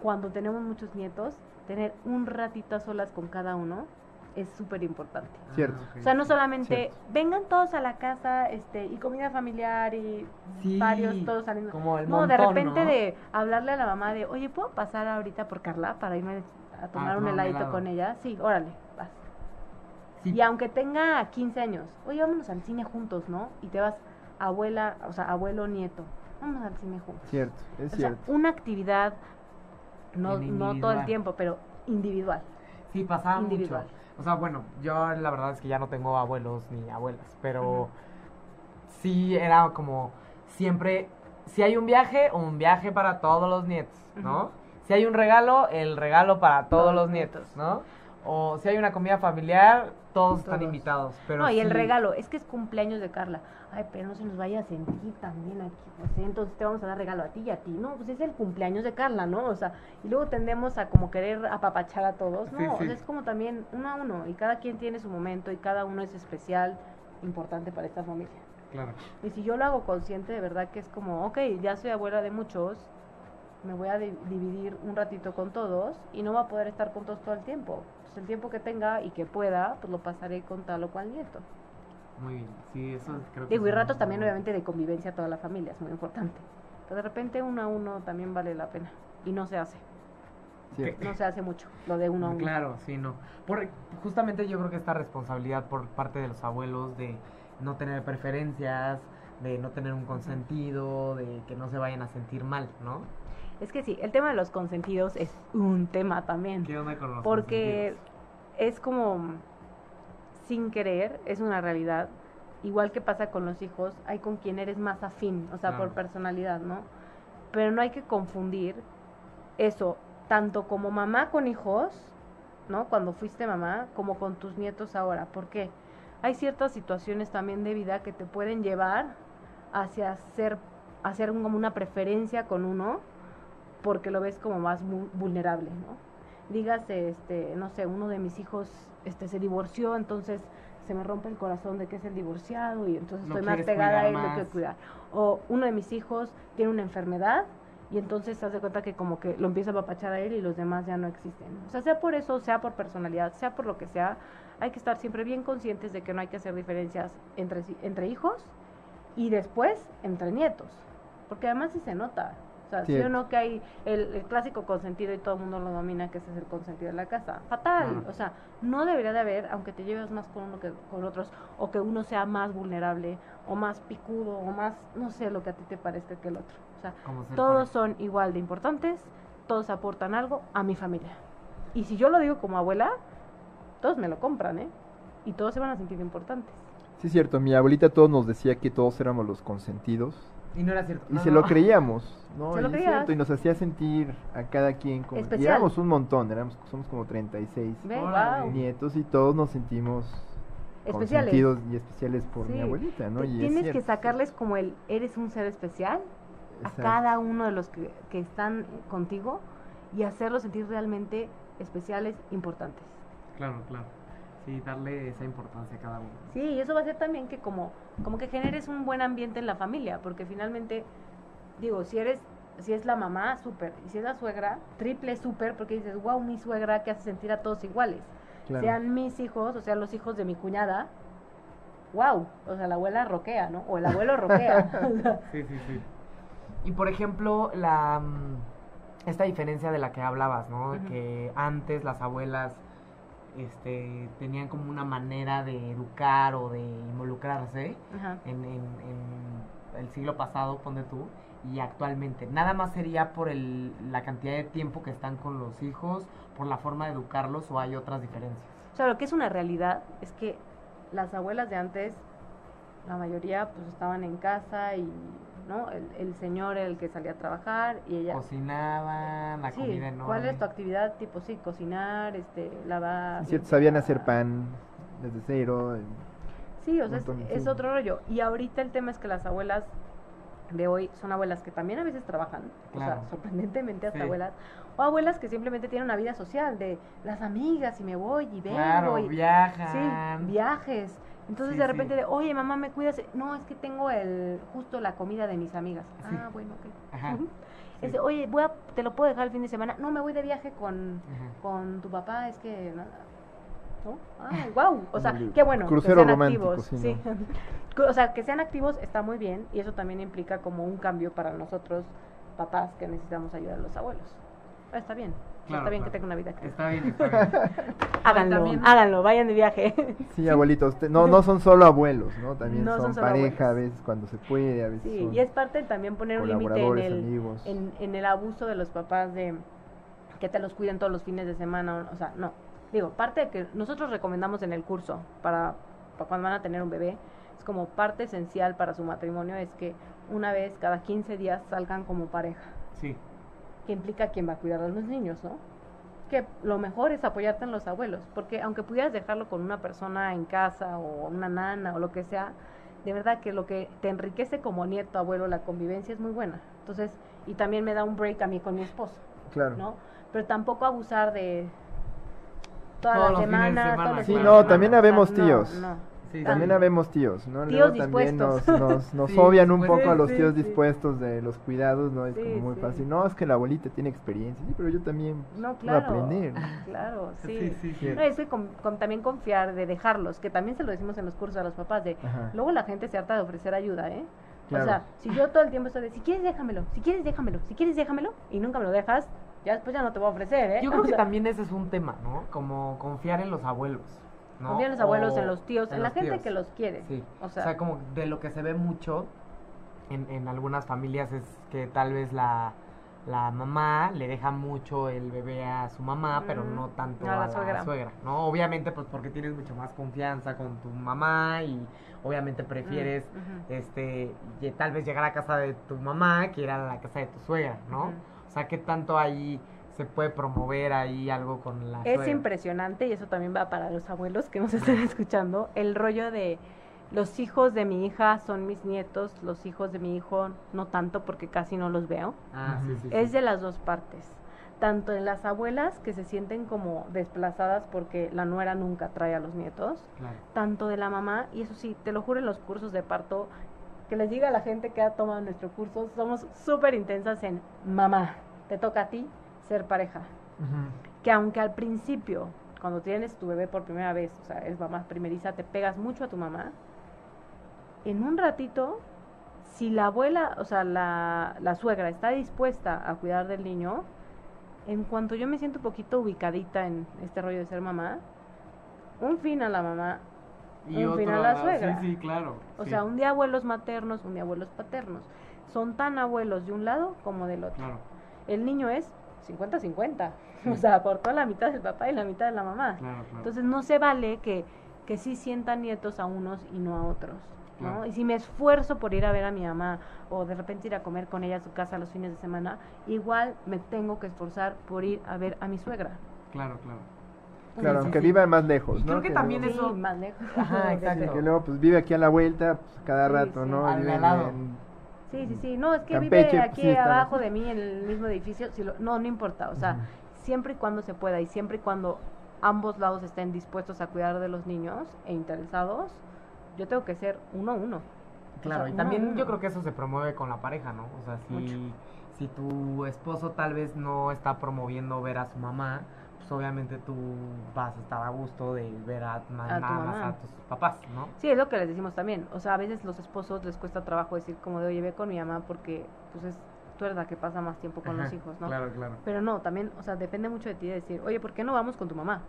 Cuando tenemos muchos nietos, tener un ratito a solas con cada uno es súper importante. Cierto. Ah, ok. O sea, no solamente Cierto. vengan todos a la casa este y comida familiar y Sí, varios todos saliendo. Como el no, de repente ¿no? de hablarle a la mamá de, oye, ¿puedo pasar ahorita por Carla para irme a tomar un tomar un heladito helado. con ella? Sí, órale, vas. Sí, Y aunque tenga 15 años, oye, vámonos al cine juntos, ¿no? Y te vas abuela, o sea, abuelo, nieto, vamos al cine juntos. Cierto, es o sea, cierto. una actividad, no, no todo el tiempo, pero individual. Sí, pasaba Individual. mucho. O sea, bueno, yo la verdad es que ya no tengo abuelos ni abuelas, pero sí era como siempre, si hay un viaje, un viaje para todos los nietos, ¿no? Si hay un regalo, el regalo para todos los nietos. ¿no? O si hay una comida familiar, todos, están invitados. Pero no, y el sí- regalo, es que es cumpleaños de Carla. Ay, pero no se nos vaya a sentir también aquí. Pues sí, entonces te vamos a dar regalo a ti y a ti. No, pues es el cumpleaños de Carla, ¿no? O sea, y luego tendemos a como querer apapachar a todos. No, Sí, o sea, es como también uno a uno. Y cada quien tiene su momento y cada uno es especial, importante para esta familia. Claro. Y si yo lo hago consciente, de verdad que es como, ok, ya soy abuela de muchos, me voy a di- dividir un ratito con todos y no va a poder estar con todos todo el tiempo. Pues el tiempo que tenga y que pueda, pues lo pasaré con tal o cual nieto. Muy bien. Sí, eso creo que Digo, y ratos también obviamente de convivencia toda la familia, es muy importante. Pero de repente uno a uno también vale la pena. Y no se hace, cierto. no se hace mucho, lo de uno a uno. Claro, sí, no. Por, justamente yo creo que esta responsabilidad por parte de los abuelos de no tener preferencias, de no tener un consentido, de que no se vayan a sentir mal, ¿no? Es que sí, el tema de los consentidos es un tema también. ¿Qué onda con los Porque es como sin querer, es una realidad. Igual que pasa con los hijos, hay con quien eres más afín, o sea, por personalidad, ¿no? Pero no hay que confundir eso, tanto como mamá con hijos, ¿no? Cuando fuiste mamá, como con tus nietos ahora. ¿Por qué? Hay ciertas situaciones también de vida que te pueden llevar hacia ser, hacer como una preferencia con uno, porque lo ves como más vu- vulnerable, ¿no? Dígase, este, no sé, uno de mis hijos este, se divorció, entonces se me rompe el corazón de que es el divorciado y entonces Lo estoy más pegada a él, lo quiero cuidar. O uno de mis hijos tiene una enfermedad y entonces se hace cuenta que como que lo empieza a apapachar a él y los demás ya no existen. O sea, sea por eso, sea por personalidad, sea por lo que sea, hay que estar siempre bien conscientes de que no hay que hacer diferencias entre, entre hijos y después entre nietos. Porque además sí se nota. O sea, sí o Cierto. no que hay el, el clásico consentido y todo el mundo lo domina, que ese es el consentido de la casa. Fatal. O sea, no debería de haber, aunque te lleves más con uno que con otros, o que uno sea más vulnerable, o más picudo, o más, no sé, lo que a ti te parezca que el otro. O sea, todos son igual de importantes, todos aportan algo a mi familia. Y si yo lo digo como abuela, todos me lo compran, ¿eh? Y todos se van a sentir importantes. Sí, es cierto. Mi abuelita todos nos decía que todos éramos los consentidos. Y no era cierto. Y no, se no. lo creíamos, ¿no? Se lo y cierto, y nos hacía sentir a cada quien como... Y Especial. éramos un montón, éramos, somos como 36 ¿Ve? Órale. Wow. nietos y todos nos sentimos Especiales. y especiales por mi abuelita, ¿no? Y es Tienes que sacarles como el eres un ser especial a cada uno de los que, que están contigo y hacerlos sentir realmente especiales, importantes. Claro, claro. Sí, darle esa importancia a cada uno. Sí, y eso va a hacer también que como, como que generes un buen ambiente en la familia, porque finalmente, digo, si eres, si es la mamá, súper, y si es la suegra, triple súper, porque dices, wow, mi suegra que hace sentir a todos iguales. Claro. Sean mis hijos, o sea, los hijos de mi cuñada, wow, o sea, la abuela roquea, ¿no? O el abuelo roquea. Sí, sí, sí. Y por ejemplo, la mm, esta diferencia de la que hablabas, ¿no? Que antes las abuelas este tenían como una manera de educar o de involucrarse en- en el siglo pasado, ponte tú, y actualmente. Nada más sería por el, la cantidad de tiempo que están con los hijos, por la forma de educarlos o hay otras diferencias. O sea, lo que es una realidad es que las abuelas de antes, la mayoría pues estaban en casa y, ¿no? El, el señor el que salía a trabajar y ella... Cocinaban, la Sí, comida enorme. ¿cuál es tu actividad? Tipo, sí, cocinar, este, lavar... Cierto, sabían hacer pan desde cero. eh, Sí, o sea, es, montón, es sí. otro rollo. Y ahorita el tema es que las abuelas de hoy son abuelas que también a veces trabajan, o Claro. sea, sorprendentemente hasta Sí. abuelas, o abuelas que simplemente tienen una vida social de las amigas y me voy y vengo Claro, y viajan. sí, viajes. Entonces Sí, de sí. repente de, oye mamá, ¿me cuidas? No, es que tengo el justo la comida de mis amigas. Sí. Ah, bueno, ok. Ajá. Ujú. Sí. Es de, oye, voy a, te lo puedo dejar el fin de semana. No, me voy de viaje con, con tu papá, es que nada. ¿No? Ay, wow. O sea, qué bueno. crucero que sean activos. sí, O sea, que sean activos está muy bien y eso también implica como un cambio para nosotros, papás, que necesitamos ayudar a los abuelos. Ah, Está bien. Claro, está bien claro. que tenga una vida activa. Está bien, está bien. Háganlo, También- háganlo, vayan de viaje. Sí, abuelitos. te- No, no son solo abuelos, ¿no? También No son pareja a veces cuando se puede, a veces Sí, son y es parte de también poner un límite en el, amigos. en, en el abuso de los papás de que te los cuiden todos los fines de semana, o, o sea, no. Digo, parte de que nosotros recomendamos en el curso para, para cuando van a tener un bebé, es como parte esencial para su matrimonio, es que una vez cada 15 días salgan como pareja, Sí, que implica quién va a cuidar a los niños, ¿no? Que lo mejor es apoyarte en los abuelos, porque aunque pudieras dejarlo con una persona en casa o una nana o lo que sea, de verdad que lo que te enriquece como nieto, abuelo, la convivencia es muy buena. Entonces, y también me da un break a mí con mi esposo, Claro. ¿no? Pero tampoco abusar de todas Todos semanas, semana, todos los Sí, no, también semana. habemos O sea, no, tíos. no. Sí. También sí. habemos tíos, ¿no? Tíos Luego también nos, dispuestos. nos, nos Sí, obvian un poco a los Sí, tíos sí. dispuestos de los cuidados, ¿no? Es Sí, como muy sí. fácil. No, es que la abuelita tiene experiencia. Sí, pero yo también No, puedo claro. aprender. ¿no? Claro, sí. Sí, sí, sí. No, es que con, con también confiar de dejarlos, que también se lo decimos en los cursos a los papás, de Ajá. luego la gente se harta de ofrecer ayuda, ¿eh? Claro. O sea, si yo todo el tiempo estoy de, si quieres déjamelo, si quieres déjamelo, si quieres déjamelo, y nunca me lo dejas, ya después ya no te voy a ofrecer, ¿eh? Yo creo O que también ese es un tema, ¿no? Como confiar en los abuelos. ¿No? Confía en los abuelos, O en los tíos, en, la gente tíos. que los quiere. Sí, O o sea, sea, como de lo que se ve mucho en, en algunas familias es que tal vez la, la mamá le deja mucho el bebé a su mamá, pero no tanto A a la suegra. suegra. ¿no? Obviamente, pues porque tienes mucho más confianza con tu mamá y obviamente prefieres, Mm, ujú. este, tal vez llegar a casa de tu mamá que ir a la casa de tu suegra, ¿no? O sea, ¿qué tanto ahí se puede promover ahí algo con la Es suegra? impresionante, y eso también va para los abuelos que nos están escuchando, el rollo de los hijos de mi hija son mis nietos, los hijos de mi hijo no tanto porque casi no los veo. Ah, sí, sí, sí. Es de las dos partes. Tanto en las abuelas que se sienten como desplazadas porque la nuera nunca trae a los nietos, Claro. tanto de la mamá, y eso sí, te lo juro en los cursos de parto, que les diga a la gente que ha tomado nuestro curso, somos súper intensas en mamá, te toca a ti ser pareja. Que aunque al principio, cuando tienes tu bebé por primera vez, o sea, es mamá primeriza, te pegas mucho a tu mamá, en un ratito, si la abuela, o sea, la, la suegra está dispuesta a cuidar del niño, en cuanto yo me siento un poquito ubicadita en este rollo de ser mamá, un fin a la mamá, un fin a la suegra. Sí, sí, claro. o sí, sea, un día abuelos maternos, un día abuelos paternos. Son tan abuelos de un lado como del otro. Claro, El niño es 50-50, o sea, aportó la mitad del papá y la mitad de la mamá. claro, claro. Entonces no se vale que, que sí sientan nietos a unos y no a otros. ¿no? Claro. Y si me esfuerzo por ir a ver a mi mamá o de repente ir a comer con ella a su casa los fines de semana, igual me tengo que esforzar por ir a ver a mi suegra. claro, claro. Claro, sí, aunque sí. viva más lejos, ¿no? creo que también Sí, eso- más lejos. Ajá, exacto. Sí, que luego pues vive aquí a la vuelta pues, cada Sí, rato, sí. ¿no? Al Vive en- Sí, sí, sí. No, es que Campeche, vive aquí sí, abajo de mí en el mismo edificio. Si lo- no, no importa. O sea, siempre y cuando se pueda y siempre y cuando ambos lados estén dispuestos a cuidar de los niños e interesados, yo tengo que ser uno a uno. Claro, sea, y también uno. yo creo que eso se promueve con la pareja, ¿no? O sea, Mucho. si, si tu esposo tal vez no está promoviendo ver a su mamá, pues obviamente tú vas a estar a gusto de ver a, A tu nada más mamá. a tus papás, ¿no? Sí, es lo que les decimos también. O sea, a veces los esposos les cuesta trabajo decir como de, oye, ve con mi mamá porque pues es, tú eres la que pasa más tiempo con los hijos, ¿no? Claro, claro. Pero no, también, o sea, depende mucho de ti de decir, oye, ¿por qué no vamos con tu mamá?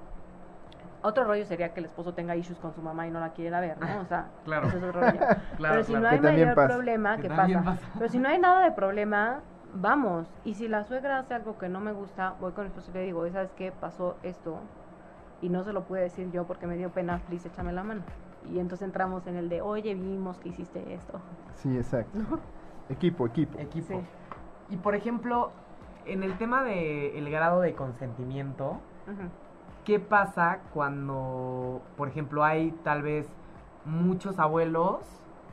Otro rollo sería que el esposo tenga issues con su mamá y no la quiere ir a ver, ¿no? O sea, Claro. eso es otro rollo. Pero si claro. no hay mayor pasa. problema, Que ¿qué pasa. Pero si no hay nada de problema, vamos. Y si la suegra hace algo que no me gusta, voy con el esposo y le digo, "Oye, ¿sabes qué? Pasó esto y no se lo pude decir yo porque me dio pena, please, échame la mano. y entonces entramos en el de, oye, vimos que hiciste esto. Sí, exacto. Equipo, equipo. Equipo. Sí. Y por ejemplo, en el tema del el grado de consentimiento. ¿qué pasa cuando, por ejemplo, hay tal vez muchos abuelos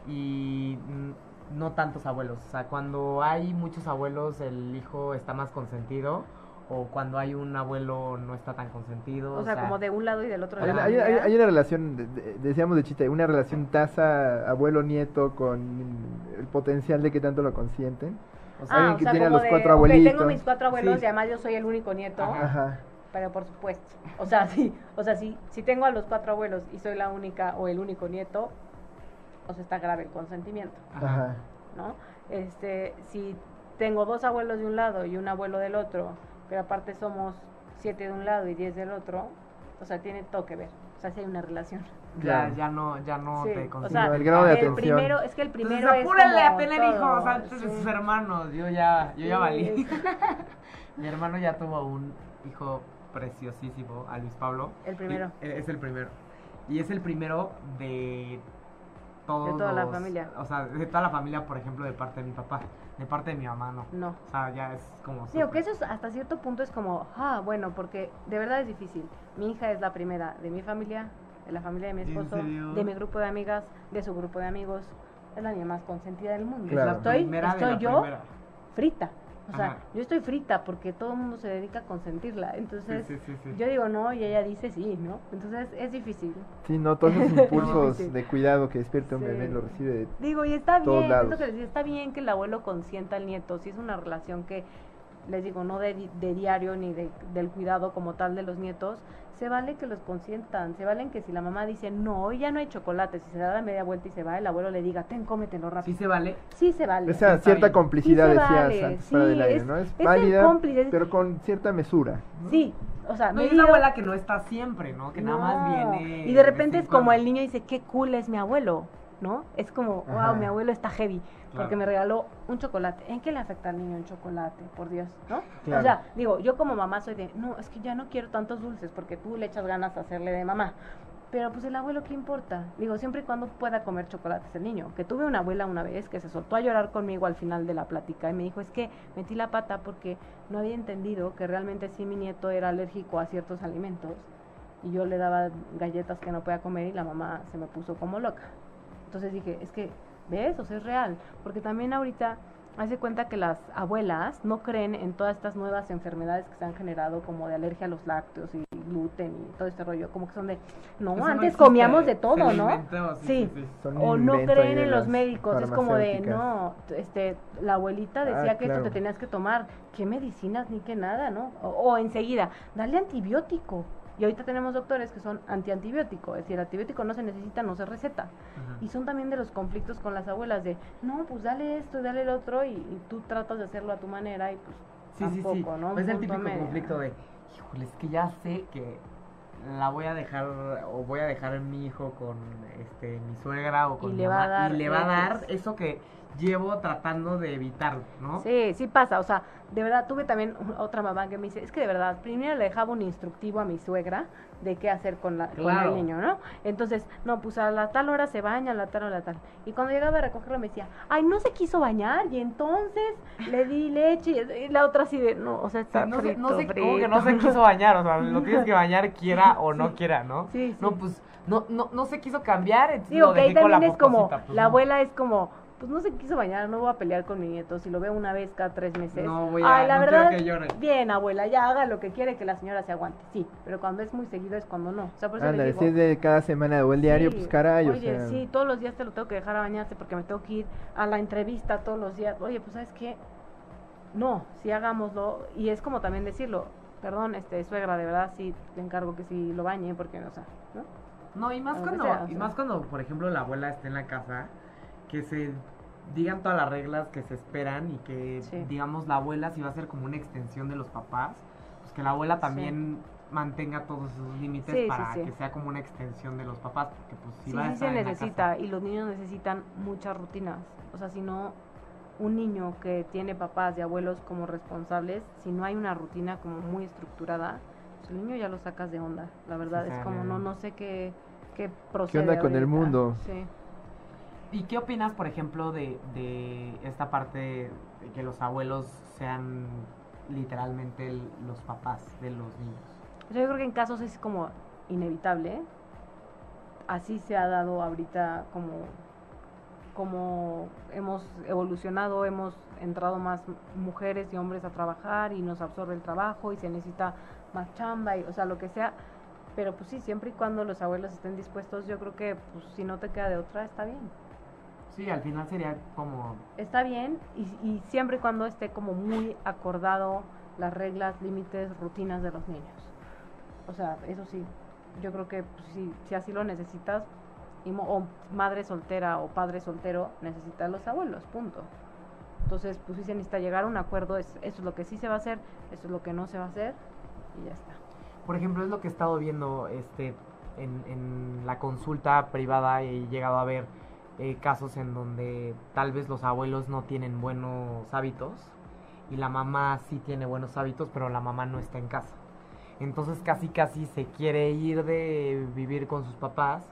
y mm, no tantos abuelos? O sea, cuando hay muchos abuelos, el hijo está más consentido. O cuando hay un abuelo no está tan consentido. O sea, como de un lado y del otro de Hay, hay- hay- familia. hay una relación, de- de- decíamos de chiste, una relación taza abuelo-nieto con el potencial de que tanto lo consienten. O sea, Ah, alguien o que sea, tiene a los de, cuatro abuelitos. tengo mis cuatro abuelos Sí. y además yo soy el único nieto. Ajá. Ajá. Pero por supuesto. O sea, sí. O sea, sí, si tengo a los cuatro abuelos y soy la única o el único nieto, o sea, está grave el consentimiento, Ajá. ¿no? Este, si tengo dos abuelos de un lado y un abuelo del otro, pero aparte somos siete de un lado y diez del otro, o sea, tiene todo que ver. O sea, sí hay una relación. ya, ya no, ya no Sí, te o consiento. sea, No, el grado de el atención. primero, es que el primero Entonces, es apúrenle como a tener todo, hijos antes de sus hermanos. Yo ya, yo ya valí. Mi hermano ya tuvo un hijo preciosísimo, a Luis Pablo. El primero. Y- es el primero. Y es el primero de todos De toda la los- familia. O sea, de toda la familia, por ejemplo, de parte de mi papá. De parte de mi mamá, no. No. O sea, ya es como... Digo que eso es- hasta cierto punto es como, ah, bueno, porque de verdad es difícil. Mi hija es la primera de mi familia, de la familia de mi ¿En esposo, de mi grupo de amigas, de su grupo de amigos. Es la niña más consentida del mundo. Claro. la Estoy, de estoy la yo primera. frita. O sea, Ajá. yo estoy frita porque todo el mundo se dedica a consentirla. Entonces, Sí, sí, sí, sí. yo digo no y ella dice sí, ¿no? Entonces es difícil. Sí, no, todos esos impulsos de cuidado que despierta un Sí. bebé lo recibe de... Digo, y está Todos bien, lados. que les digo, está bien que el abuelo consienta al nieto, si es una relación que, les digo, no de, di- de diario ni de, del cuidado como tal de los nietos, se vale que los consientan, se valen que si la mamá dice, no, hoy ya no hay chocolate, si se da la media vuelta y se va, el abuelo le diga, ten, cómetelo ¿Sí rápido. se vale? Sí se vale. Esa está cierta bien. complicidad Sí se decías vale, antes sí, del aire, es- ¿no? Es válida, cómplice, es- pero con cierta mesura. ¿no? Sí, o sea, No, es una abuela que no está siempre, ¿no? Que nada más No. viene... Y de repente es como el niño dice, qué cool es mi abuelo, ¿no? Es como, Ajá. wow, mi abuelo está heavy, porque Claro. me regaló un chocolate. ¿En qué le afecta al niño un chocolate? Por Dios, ¿no? Claro. O sea, digo, yo como mamá soy de, no, es que ya no quiero tantos dulces, porque tú le echas ganas a hacerle de mamá. Pero pues el abuelo, ¿qué importa? Digo, siempre y cuando pueda comer chocolates el niño. Que tuve una abuela una vez que se soltó a llorar conmigo al final de la plática y me dijo, es que metí la pata porque no había entendido que realmente sí mi nieto era alérgico a ciertos alimentos y yo le daba galletas que no podía comer y la mamá se me puso como loca. Entonces dije, es que, ¿ves? O sea, es real. Porque también ahorita hace cuenta que las abuelas no creen en todas estas nuevas enfermedades que se han generado como de alergia a los lácteos y gluten y todo este rollo. Como que son de, no, Eso antes comíamos de todo, ¿no? inventó, sí, Sí. sí, O no creen en los médicos, es como de, no, este, la abuelita decía Ah, que claro. esto te tenías que tomar, qué medicinas ni qué nada, ¿no? O, o enseguida, dale antibiótico. Y ahorita tenemos doctores que son antiantibiótico, es decir, el antibiótico no se necesita, no se receta. Ajá. Y son también de los conflictos con las abuelas de, no, pues dale esto dale el otro, y, y tú tratas de hacerlo a tu manera y pues Sí, sí, tampoco, sí. ¿no? Un Pues es el típico medio. conflicto de, híjole, es que ya sé que la voy a dejar o voy a dejar a mi hijo con este mi suegra o con Y mi le va a mamá, dar y le va a dar X. eso que llevo tratando de evitar, ¿no? Sí, sí pasa, o sea, de verdad tuve también otra mamá que me dice, es que de verdad, primero le dejaba un instructivo a mi suegra de qué hacer con, la, con Claro. el niño, ¿no? Entonces, no, pues a la tal hora se baña, a la tal hora tal. Y cuando llegaba a recogerlo me decía, ay, no se quiso bañar y entonces le di leche y, la otra así de, no, o sea, Sí, no, se, no frito, sé, como que no se frito". quiso bañar, o sea, lo tienes que bañar quiera o no Sí. quiera, ¿no? Sí, sí. No, pues, no, no, no se quiso cambiar, la también es como, pues, la abuela es como, pues no se quiso bañar, no voy a pelear con mi nieto, si lo veo una vez cada tres meses. No voy a- Ay, la no quiero verdad, que llore. bien abuela, ya haga lo que quiere que la señora se aguante, sí, pero cuando es muy seguido es cuando no. O sea, por eso le Ándale, digo, si es de cada semana o el diario, sí, pues caray, o Oye, sea... sí, todos los días te lo tengo que dejar a bañarse porque me tengo que ir a la entrevista todos los días. Oye, pues sabes qué, no, sí hagámoslo y es como también decirlo. Perdón, este suegra, de verdad sí te encargo que sí lo bañe porque o sea, ¿no? No, y más cuando, sea, o y sea. más cuando, por ejemplo, la abuela esté en la casa, que se digan todas las reglas que se esperan y que, Sí. digamos, la abuela si va a ser como una extensión de los papás, pues que la abuela también mantenga todos sus límites Sí, para sí. que sea como una extensión de los papás, porque pues si Sí, va a sí estar se en la necesita casa. y los niños necesitan muchas rutinas. O sea, si no, un niño que tiene papás y abuelos como responsables, si no hay una rutina como muy estructurada, pues el niño ya lo sacas de onda. La verdad Sí, es sale como, no, no sé qué, qué ¿Qué procede onda con el mundo? Sí. ¿Y qué opinas, por ejemplo, de, de esta parte de que los abuelos sean literalmente los papás de los niños? Yo creo que en casos es como inevitable. Así se ha dado ahorita como, como hemos evolucionado, hemos entrado más mujeres y hombres a trabajar y nos absorbe el trabajo y se necesita más chamba y, o sea, lo que sea. Pero pues sí, siempre y cuando los abuelos estén dispuestos, yo creo que pues si no te queda de otra, está bien. Sí, al final sería como... Está bien y, y siempre y cuando esté como muy acordado las reglas, límites, rutinas de los niños. O sea, eso sí, yo creo que pues, si, si así lo necesitas, y o madre soltera o padre soltero, necesita a los abuelos, punto. Entonces, pues sí se necesita llegar a un acuerdo, es, eso es lo que sí se va a hacer, eso es lo que no se va a hacer, y ya está. Por ejemplo, es lo que he estado viendo este, en, en la consulta privada. He llegado a ver eh, casos en donde tal vez los abuelos no tienen buenos hábitos y la mamá sí tiene buenos hábitos, pero la mamá no está en casa. Entonces casi casi se quiere ir de vivir con sus papás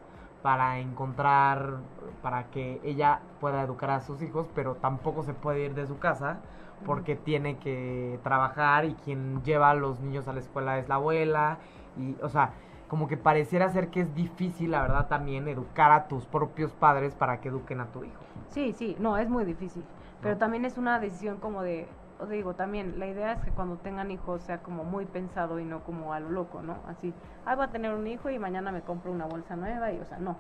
para encontrar, para que ella pueda educar a sus hijos, pero tampoco se puede ir de su casa porque tiene que trabajar y quien lleva a los niños a la escuela es la abuela y o sea como que pareciera ser que es difícil la verdad también educar a tus propios padres para que eduquen a tu hijo Sí, sí, no, es muy difícil. Pero ¿No? también es una decisión como de, os digo, también la idea es que cuando tengan hijos sea como muy pensado y no como a lo loco, ¿no? Así, ah, voy a tener un hijo y mañana me compro una bolsa nueva y, o sea, no.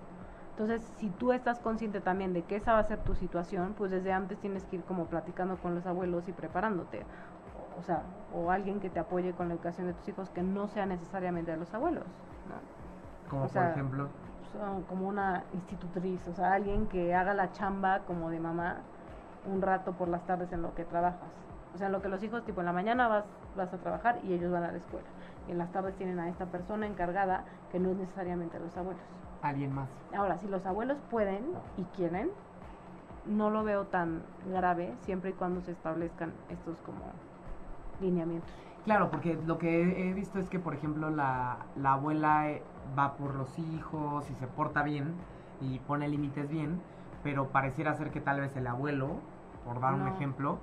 Entonces, si tú estás consciente también de que esa va a ser tu situación, pues desde antes tienes que ir como platicando con los abuelos y preparándote. O, o sea, o alguien que te apoye con la educación de tus hijos que no sea necesariamente de los abuelos, ¿no? como O por ejemplo son como una institutriz, o sea, alguien que haga la chamba como de mamá un rato por las tardes en lo que trabajas. O sea, en lo que los hijos, tipo en la mañana vas, vas a trabajar y ellos van a la escuela. Y en las tardes tienen a esta persona encargada que no es necesariamente los abuelos. alguien más Ahora, si los abuelos pueden y quieren, no lo veo tan grave siempre y cuando se establezcan estos como lineamientos. Claro, porque lo que he- visto es que, por ejemplo, la, la abuela eh, va por los hijos y se porta bien y pone límites bien, pero pareciera ser que tal vez el abuelo, por dar un ejemplo,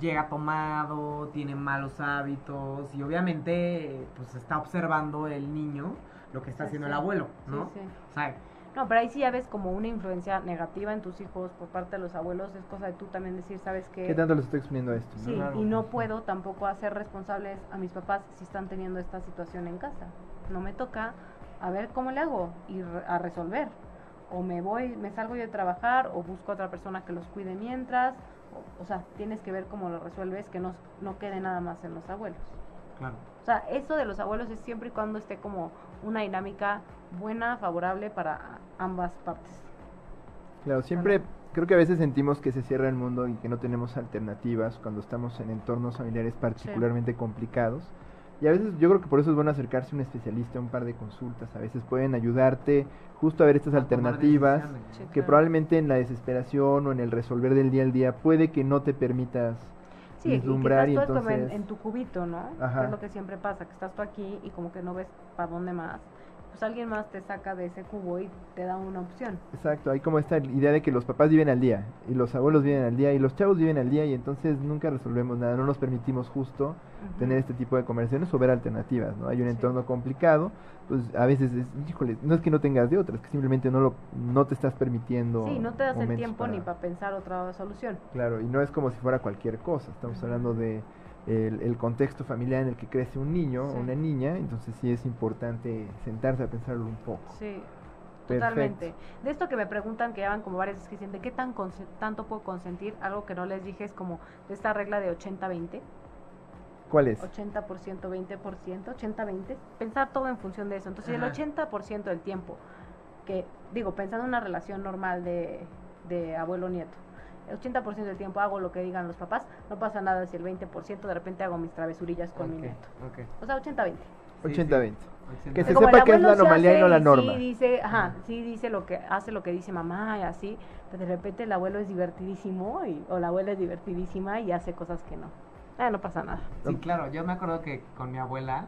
llega tomado, tiene malos hábitos y obviamente pues está observando el niño lo que está Sí, haciendo sí. el abuelo, Sí, ¿no? sí. O sea, No, pero ahí sí ya ves como una influencia negativa en tus hijos por parte de los abuelos. Es cosa de tú también decir, ¿sabes qué? ¿Qué tanto les estoy exponiendo a esto? no? Sí, Claro. y no puedo tampoco hacer responsables a mis papás si están teniendo esta situación en casa. No me toca a ver cómo le hago y a resolver. O me voy, me salgo yo de trabajar o busco a otra persona que los cuide mientras. O, o sea, tienes que ver cómo lo resuelves, que no, no quede nada más en los abuelos. claro. O sea, eso de los abuelos es siempre y cuando esté como una dinámica buena, favorable para ambas partes. Claro, siempre creo que a veces sentimos que se cierra el mundo y que no tenemos alternativas cuando estamos en entornos familiares particularmente complicados. Y a veces yo creo que por eso es bueno acercarse a un especialista, un par de consultas. A veces pueden ayudarte justo a ver estas A alternativas que probablemente en la desesperación o en el resolver del día al día puede que no te permitas Sí, y que estás y tú como en, entonces... en tu cubito, ¿no? Ajá. Que es lo que siempre pasa, que estás tú aquí y como que no ves para dónde más. Pues alguien más te saca de ese cubo y te da una opción. Exacto, hay como esta idea de que los papás viven al día y los abuelos viven al día y los chavos viven al día y entonces nunca resolvemos nada, no nos permitimos justo tener este tipo de conversaciones o ver alternativas, ¿no? Hay un Sí. entorno complicado, pues a veces es, híjole, no es que no tengas de otras, es que simplemente no lo no te estás permitiendo Sí, no te das el tiempo ni para pensar otra solución. Claro, y no es como si fuera cualquier cosa, estamos hablando de el, el contexto familiar en el que crece un niño o una niña, entonces sí es importante sentarse a pensarlo un poco. Sí, Perfecto. totalmente. De esto que me preguntan, que ya van como varias veces que dicen, ¿de qué tan tanto puedo consentir? Algo que no les dije es como de esta regla de 80-20. ¿Cuál es? 80%, 20%, 80-20. Pensar todo en función de eso. Entonces, Ajá. el 80% del tiempo, que digo, pensando en una relación normal de, de abuelo-nieto, el 80% del tiempo hago lo que digan los papás, no pasa nada si el 20% de repente hago mis travesurillas con mi nieto. O sea, 80-20. Sí, 80-20. sí. Que se sepa que es la sí anomalía y no la sí norma. dice, ajá, sí dice lo que hace lo que dice mamá y así, pero de repente el abuelo es divertidísimo y, o la abuela es divertidísima y hace cosas que no. Ah, no pasa nada. Sí, claro, yo me acuerdo que con mi abuela,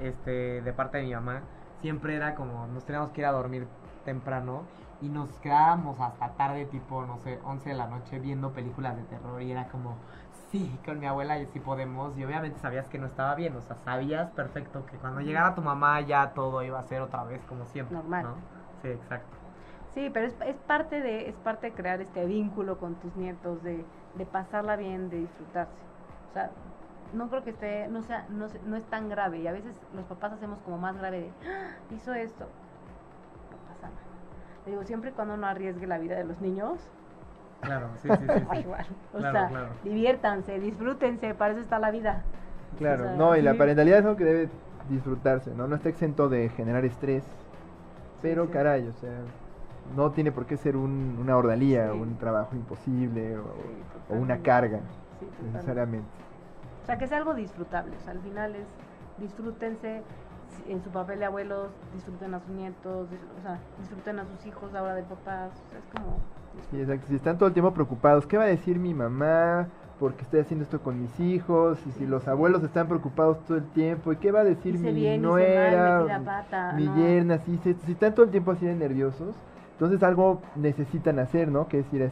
este, de parte de mi mamá, siempre era como, nos teníamos que ir a dormir temprano y nos quedábamos hasta tarde, tipo, no sé, 11 de la noche viendo películas de terror y era como, sí, con mi abuela y sí podemos. Y obviamente sabías que no estaba bien, o sea, sabías perfecto que cuando llegara tu mamá ya todo iba a ser otra vez como siempre. Normal. ¿no? Sí, exacto. Sí, pero es, es parte de es parte de crear este vínculo con tus nietos, de, de pasarla bien, de disfrutarse. O sea, no creo que esté, no sea, no, no es tan grave. Y a veces los papás hacemos como más grave de, "Ah, hizo esto. Digo, siempre y cuando no arriesgue la vida de los niños, Claro, sí, sí, sí. sí. igual. O Claro, sea, claro. diviértanse, disfrútense, para eso está la vida. Claro, O sea, no, y la parentalidad es algo que debe disfrutarse, ¿no? No está exento de generar estrés, pero sí. caray, o sea, no tiene por qué ser un- una ordalía, Sí. un trabajo imposible o, o una carga, necesariamente. O sea, que sea algo disfrutable. O sea, al final es disfrútense en su papel de abuelos, disfruten a sus nietos, o sea, disfruten a sus hijos ahora de papás. O sea, es como. Sí, exacto. Si están todo el tiempo preocupados, ¿qué va a decir mi mamá? Porque estoy haciendo esto con mis hijos. Y si los abuelos están preocupados todo el tiempo, ¿y qué va a decir Hice mi bien, hice mal, nuera? metí la mi- pata, mi no. yerna, si, si están todo el tiempo así de nerviosos, entonces algo necesitan hacer, ¿no? Que es ir a...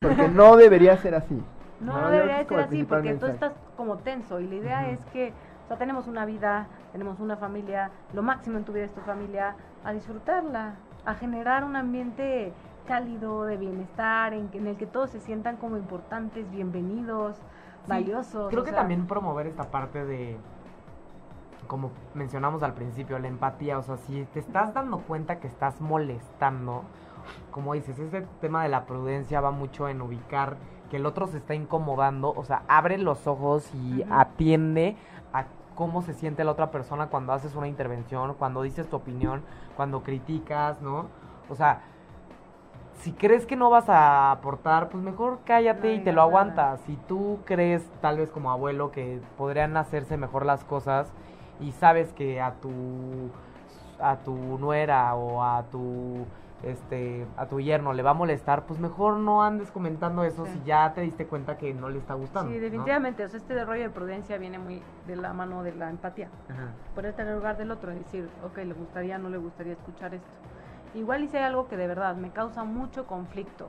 Porque no debería ser así. No, No, debería ser así, porque tú estás como tenso. Y la idea es que, o sea, tenemos una vida, tenemos una familia, lo máximo en tu vida es tu familia, a disfrutarla, a generar un ambiente cálido, de bienestar, en, en el que todos se sientan como importantes, bienvenidos, Sí, valiosos. Creo que sea, también promover esta parte de, como mencionamos al principio, la empatía. O sea, si te estás dando cuenta que estás molestando, como dices, ese tema de la prudencia va mucho en ubicar que el otro se está incomodando. O sea, abre los ojos y atiende a cómo se siente la otra persona cuando haces una intervención, cuando dices tu opinión, cuando criticas, ¿no? O sea, si crees que no vas a aportar, pues mejor cállate No y te lo aguantas. Si tú crees, tal vez como abuelo, que podrían hacerse mejor las cosas y sabes que a tu a tu nuera o a tu este a tu yerno le va a molestar, pues mejor no andes comentando eso Sí. si ya te diste cuenta que no le está gustando. Sí, ¿no? definitivamente. O sea, este rollo de prudencia viene muy de la mano de la empatía. Ajá. ponerte en el lugar del otro y decir, ok, le gustaría, no le gustaría escuchar esto. Igual hice algo que de verdad me causa mucho conflicto,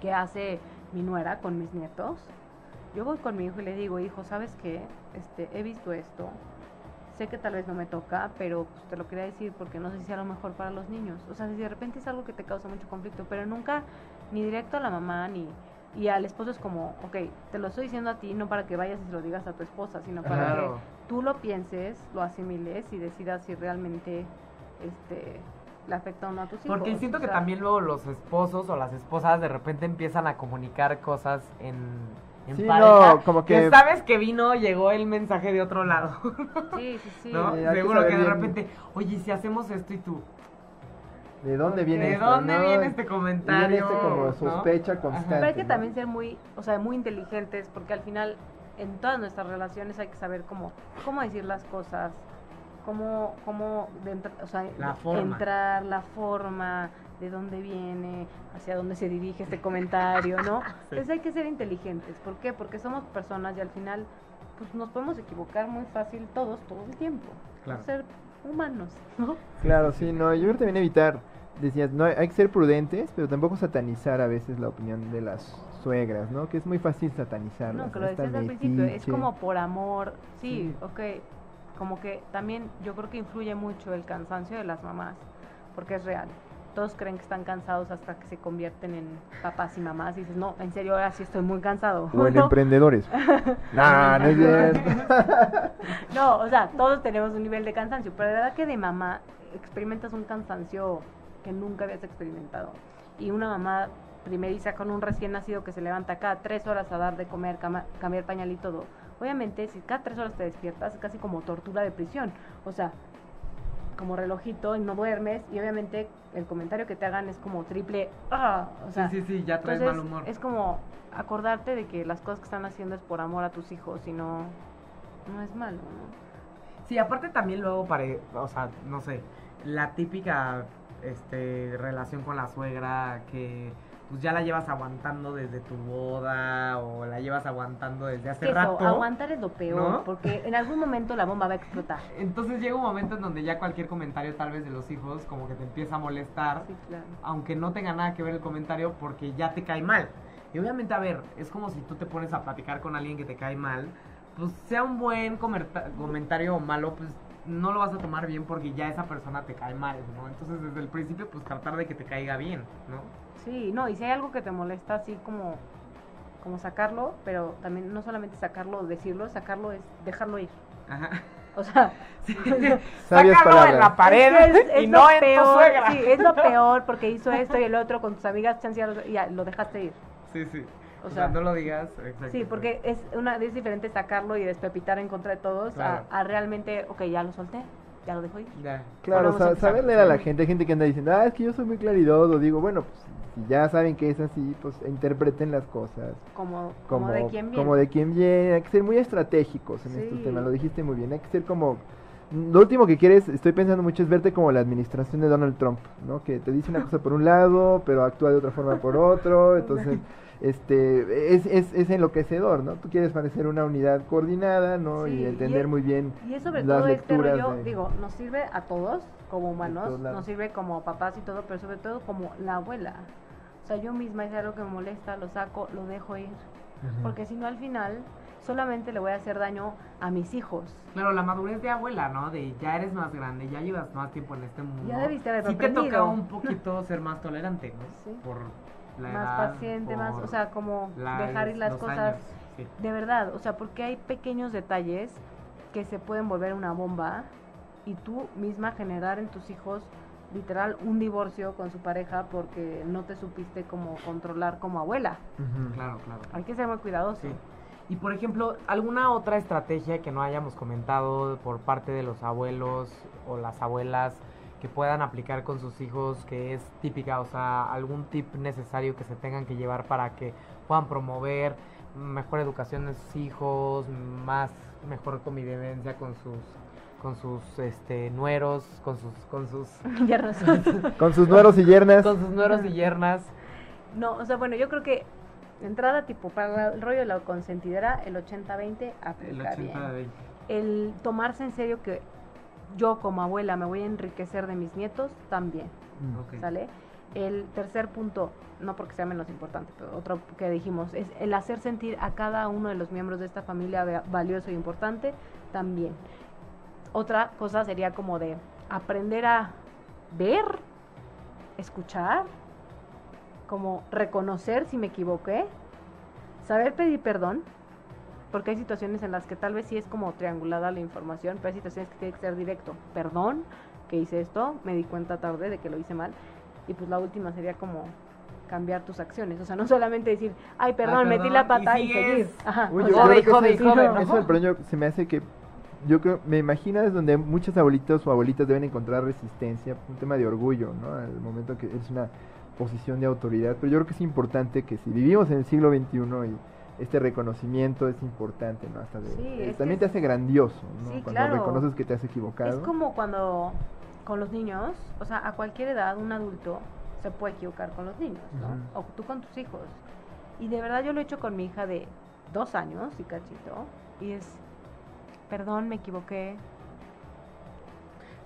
que hace mi nuera con mis nietos. Yo voy con mi hijo y le digo, hijo, ¿sabes qué? Este, he visto esto, sé que tal vez no me toca, pero pues, te lo quería decir porque no sé si sea lo mejor para los niños. O sea, si de repente es algo que te causa mucho conflicto, pero nunca ni directo a la mamá ni... Y al esposo es como, ok, te lo estoy diciendo a ti, no para que vayas y se lo digas a tu esposa, sino para Claro. que tú lo pienses, lo asimiles y decidas si realmente este le afecta o no a tus hijos. Porque siento O que también luego los esposos o las esposas de repente empiezan a comunicar cosas en, en Sí, pareja. no, como que- sabes que vino, llegó el mensaje de otro lado. Sí, sí, sí. ¿No? Que Seguro que, saber de bien. repente, oye, ¿y si hacemos esto y tú. ¿De dónde viene ¿De esto, dónde no? viene este Y comentario? viene este como ¿no? sospecha Ajá. constante. Pero hay que ¿no? también ser muy, o sea, muy inteligentes porque al final en todas nuestras relaciones hay que saber cómo, cómo decir las cosas, cómo, cómo de entra- o sea, La forma. entrar, la forma, de dónde viene, hacia dónde se dirige este comentario, ¿no? Entonces hay que ser inteligentes. ¿Por qué? Porque somos personas y al final pues nos podemos equivocar muy fácil todos, todo el tiempo. Claro. Ser humanos, ¿no? Claro, sí, no, yo creo que también evitar, decías, no, hay que ser prudentes, pero tampoco satanizar a veces la opinión de las suegras, ¿no? Que es muy fácil satanizarlas. No, que lo decías al principio, es como por amor, sí, Sí. ok, como que también yo creo que influye mucho el cansancio de las mamás, porque es real. Todos creen que están cansados hasta que se convierten en papás y mamás y dices, no, en serio, ahora sí estoy muy cansado. O en ¿no? emprendedores. no, no es cierto. No, o sea, todos tenemos un nivel de cansancio, pero la verdad que de mamá experimentas un cansancio que nunca habías experimentado. Y una mamá primeriza con un recién nacido que se levanta cada tres horas a dar de comer, cama- cambiar pañal y todo. Obviamente, si cada tres horas te despiertas, es casi como tortura de prisión. O sea, como relojito y no duermes. Y obviamente el comentario que te hagan es como triple. ¡Ah! O sea, sí, sí, sí, ya traes mal humor. Es como acordarte de que las cosas que están haciendo es por amor a tus hijos y no, no es malo, ¿no? Sí, aparte también luego para, o sea, no sé, la típica este relación con la suegra que pues ya la llevas aguantando desde tu boda o la llevas aguantando desde hace eso, rato. aguantar es lo peor, ¿no? porque en algún momento la bomba va a explotar. Entonces llega un momento en donde ya cualquier comentario tal vez de los hijos como que te empieza a molestar, Sí, claro. aunque no tenga nada que ver el comentario porque ya te cae mal. Y obviamente, a ver, es como si tú te pones a platicar con alguien que te cae mal, pues sea un buen comentario o malo, pues no lo vas a tomar bien porque ya esa persona te cae mal, ¿no? Entonces desde el principio pues tratar de que te caiga bien, ¿no? Sí, no, y si hay algo que te molesta, así como, como sacarlo, pero también no solamente sacarlo o decirlo, sacarlo es dejarlo ir. Ajá. O sea, Sabias Sácalo palabras. en la pared es, que es- es y en tu peor, suegra. Sí, es lo peor porque hizo esto y el otro con tus amigas, lo, ya lo dejaste ir. Sí, sí. O O, sea, sea, no lo digas. exacto. Sí, porque es una es diferente sacarlo y despepitar en contra de todos Claro. a, a realmente, ok, ya lo solté, ya lo dejo ir. Ya. Claro, sa- saber leer a la gente, hay gente que anda diciendo, ah, es que yo soy muy claridoso, digo, bueno, pues si ya saben que es así, pues interpreten las cosas. Como, como, Como, de quién viene. como de quién viene, hay que ser muy estratégicos en estos Sí. temas, lo dijiste muy bien, hay que ser como... Lo último que quieres, estoy pensando mucho, es verte como la administración de Donald Trump, ¿no? Que te dice una cosa por un lado, pero actúa de otra forma por otro, entonces, este, es, es, es enloquecedor, ¿no? Tú quieres parecer una unidad coordinada, ¿no? Sí, y y entender es- muy bien Y es sobre las todo este lecturas rollo, de- digo, nos sirve a todos como humanos, nos sirve como papás y todo, pero sobre todo como la abuela. O sea, yo misma es algo que me molesta, lo saco, lo dejo ir. Porque si no, al final, solamente le voy a hacer daño a mis hijos. Claro, la madurez de abuela, ¿no? De ya eres más grande, ya llevas más tiempo en este mundo. Ya debiste haber Sí te aprendido. toca un poquito ser más tolerante, ¿no? Sí. Por la más edad, paciente, más, o sea, como la- dejar ir las cosas. años, sí. De verdad, o sea, porque hay pequeños detalles que se pueden volver una bomba y tú misma generar en tus hijos literal un divorcio con su pareja porque no te supiste como controlar como abuela. Claro, claro. Hay que ser muy cuidadoso. Sí. Y por ejemplo, ¿alguna otra estrategia que no hayamos comentado por parte de los abuelos o las abuelas que puedan aplicar con sus hijos que es típica? O sea, algún tip necesario que se tengan que llevar para que puedan promover mejor educación de sus hijos, más mejor convivencia con sus con sus este nueros, con sus con sus razón. Con sus nueros y yernas. con sus nueros y yernas. No, o sea, bueno, yo creo que de entrada tipo para el rollo de la consentidera el 80-20 El aplica 80 bien. de el tomarse en serio que yo como abuela me voy a enriquecer de mis nietos también, Mm. ¿sale? El tercer punto, no porque sea menos importante, pero otro que dijimos, es el hacer sentir a cada uno de los miembros de esta familia va- valioso y importante también. Otra cosa sería como de aprender a ver, escuchar, como reconocer si me equivoqué, saber pedir perdón, porque hay situaciones en las que tal vez sí es como triangulada la información, pero hay situaciones que tiene que ser directo. Perdón, que hice esto, me di cuenta tarde de que lo hice mal. Y pues la última sería como cambiar tus acciones. O sea, no solamente decir, ay, perdón, Ay, metí la y pata y, sigues. seguir. Ajá. Uy, yo, creo que eso, ¿no? eso del problema se me hace que yo creo, me imagino es donde muchos abuelitos o abuelitas deben encontrar resistencia, un tema de orgullo, ¿no? Al momento que es una posición de autoridad, pero yo creo que es importante que si vivimos en el siglo XXI y este reconocimiento es importante, ¿no? Hasta de- Sí, eh, es también te hace grandioso, ¿no? Sí, Cuando claro. reconoces que te has equivocado. Es como cuando con los niños, o sea, a cualquier edad un adulto se puede equivocar con los niños, ¿no? O tú con tus hijos. Y de verdad yo lo he hecho con mi hija de dos años y cachito. Y es, perdón, me equivoqué.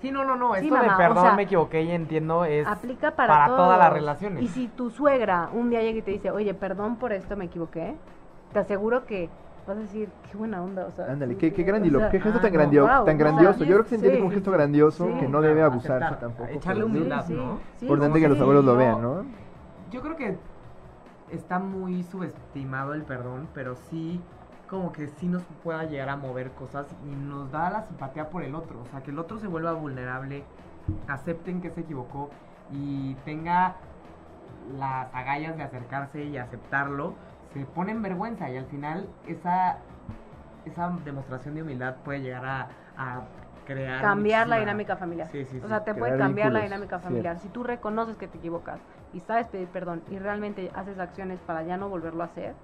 Sí, no, no, no, Sí, esto mamá, o de perdón sea, me equivoqué y entiendo es Aplica para, para todas las relaciones. Y si tu suegra un día llega y te dice, oye, perdón por esto, me equivoqué, te aseguro que vas a decir, qué buena onda, o sea. Ándale, sí, qué, sí, qué o grandilo, sea, qué gesto ah, tan, no, grandio- wow, tan grandioso. sí, Yo creo que se entiende sí, como un sí, gesto sí. grandioso Sí. que no debe abusarse aceptar, tampoco. echarle humildad, niños. ¿no? sí, Importante sí, que los sí. abuelos lo vean, ¿no? Yo creo que está muy subestimado el perdón, pero sí como que sí nos pueda llegar a mover cosas y nos da la simpatía por el otro, o sea, que el otro se vuelva vulnerable, acepten que se equivocó y tenga las agallas de acercarse y aceptarlo, se pone en vergüenza y al final esa esa demostración de humildad puede llegar a, a crear cambiar la dinámica familiar. Sí, sí, O sí. sea, te puede cambiar la dinámica cierto. familiar. Si tú reconoces que te equivocas y sabes pedir perdón y realmente haces acciones para ya no volverlo a hacer,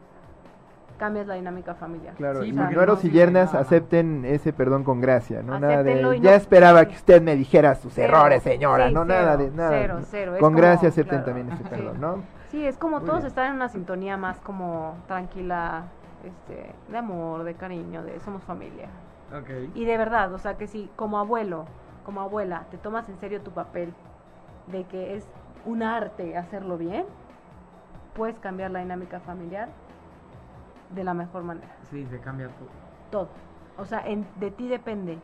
cambias la dinámica familiar. Claro, Sí, y nueros no y yernas nada. acepten ese perdón con gracia, no nada de ya no- esperaba que usted me dijera sus Cero. errores, señora, Sí, no cero, nada de nada. cero, es Con como- gracia acepten claro. también ese Sí. perdón, ¿no? Sí, es como Muy todos bien. están en una sintonía más como tranquila, este, de amor, de cariño, de somos familia. Ok. Y de verdad, o sea que si como abuelo, como abuela, te tomas en serio tu papel de que es un arte hacerlo bien, puedes cambiar la dinámica familiar de la mejor manera. Sí, se cambia todo. Todo. O sea, en- de ti depende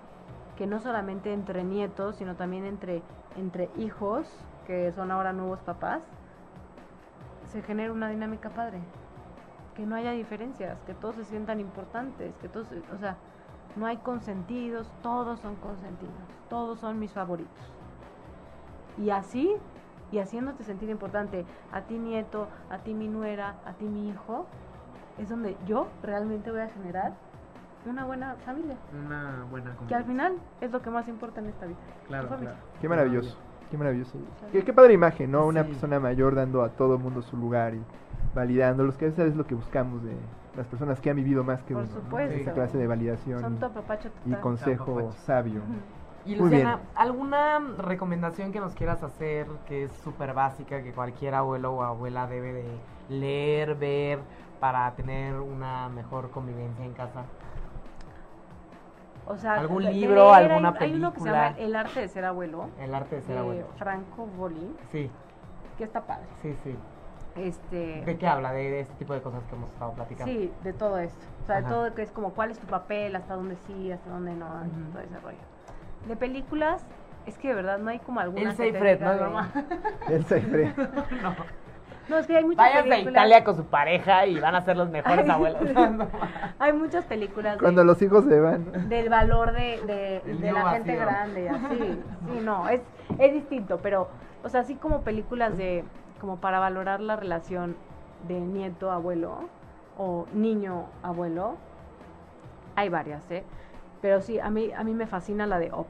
que no solamente entre nietos, sino también entre, entre hijos, que son ahora nuevos papás, se genere una dinámica padre. Que no haya diferencias, que todos se sientan importantes, que todos, o sea, no hay consentidos, todos son consentidos, todos son mis favoritos. Y así, y haciéndote sentir importante a ti nieto, a ti mi nuera, a ti mi hijo, es donde yo realmente voy a generar una buena familia. Una buena Que al final es lo que más importa en esta vida. Claro, claro. Qué maravilloso, qué maravilloso. Qué, qué padre imagen, ¿no? Una Sí. persona mayor dando a todo mundo su lugar y validándolos, que a veces es lo que buscamos de las personas que han vivido más que Por uno. ¿no? supuesto. Esa clase de validación Son y- y, consejo sabio. Y Muy Luciana, bien. ¿alguna recomendación que nos quieras hacer que es súper básica, que cualquier abuelo o abuela debe de leer, ver, para tener una mejor convivencia en casa? O sea, ¿Algún de- de libro, leer, alguna hay, hay uno que se película? llama El arte de ser abuelo, El arte de ser de abuelo. Franco Bolí, Sí, que está padre. sí, sí. Este, ¿De qué habla? De, de este tipo de cosas que hemos estado platicando. Sí, de todo esto. O sea, de Ajá. todo que es como cuál es tu papel, hasta dónde sí, hasta dónde no, Ujú. todo ese rollo. De películas, es que de verdad no hay como alguna Elsa y que te Fred, diga ¿no es de- broma? Elsa y Fred. no. No, es que hay muchas Váyanse a películas. Italia con su pareja y van a ser los mejores abuelos. Hay muchas películas de- Cuando los hijos se van. del valor de, de, la gente grande, así. Sí, no, es, es distinto, pero, o sea, así como películas de, como para valorar la relación de nieto-abuelo o niño-abuelo, hay varias, ¿eh? Pero sí, a mí, a mí me fascina la de Op.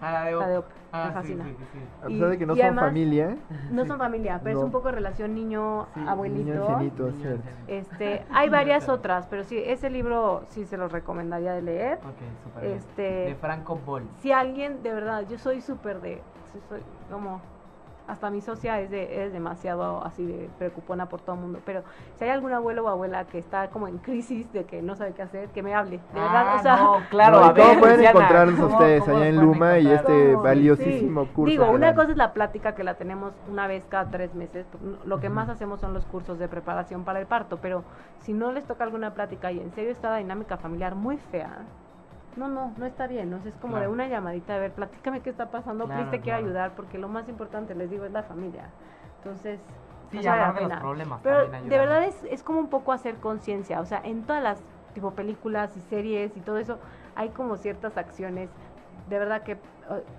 Ah, la de La de Op. Op, Ah, me sí, fascina. sí, sí, sí. A Y- pesar de que no son además- familia, No son familia, pero No. es un poco relación niño-abuelito. niño Niño cierto. Este, hay varias otras, pero sí, ese libro sí se los recomendaría de leer. Ok, súper bien. Este- De Franco Bol. Si alguien, de verdad, yo soy súper de, sí soy como, hasta mi socia es, de, es demasiado así de preocupona por todo el mundo, pero si hay algún abuelo o abuela que está como en crisis de que no sabe qué hacer, que me hable, de verdad, Ah, o sea, no, claro, No, y a ver, ¿Cómo pueden Luciana, encontrarlos ¿cómo- ustedes cómo allá en Luma y este ¿Cómo? valiosísimo Sí. curso? Digo, una dan? cosa es la plática que la tenemos una vez cada tres meses. Lo que más hacemos son los cursos de preparación para el parto, pero si no les toca alguna plática y en serio está la dinámica familiar muy fea, no, no, no está bien. ¿no? Es como Claro. de una llamadita, a ver, platícame qué está pasando, Claro, please te quiero claro. ayudar, porque lo más importante, les digo, es la familia. Entonces, Sí, la hablar de los problemas Pero de verdad es, es como un poco hacer conciencia, o sea, en todas las tipo películas y series y todo eso, hay como ciertas acciones, de verdad que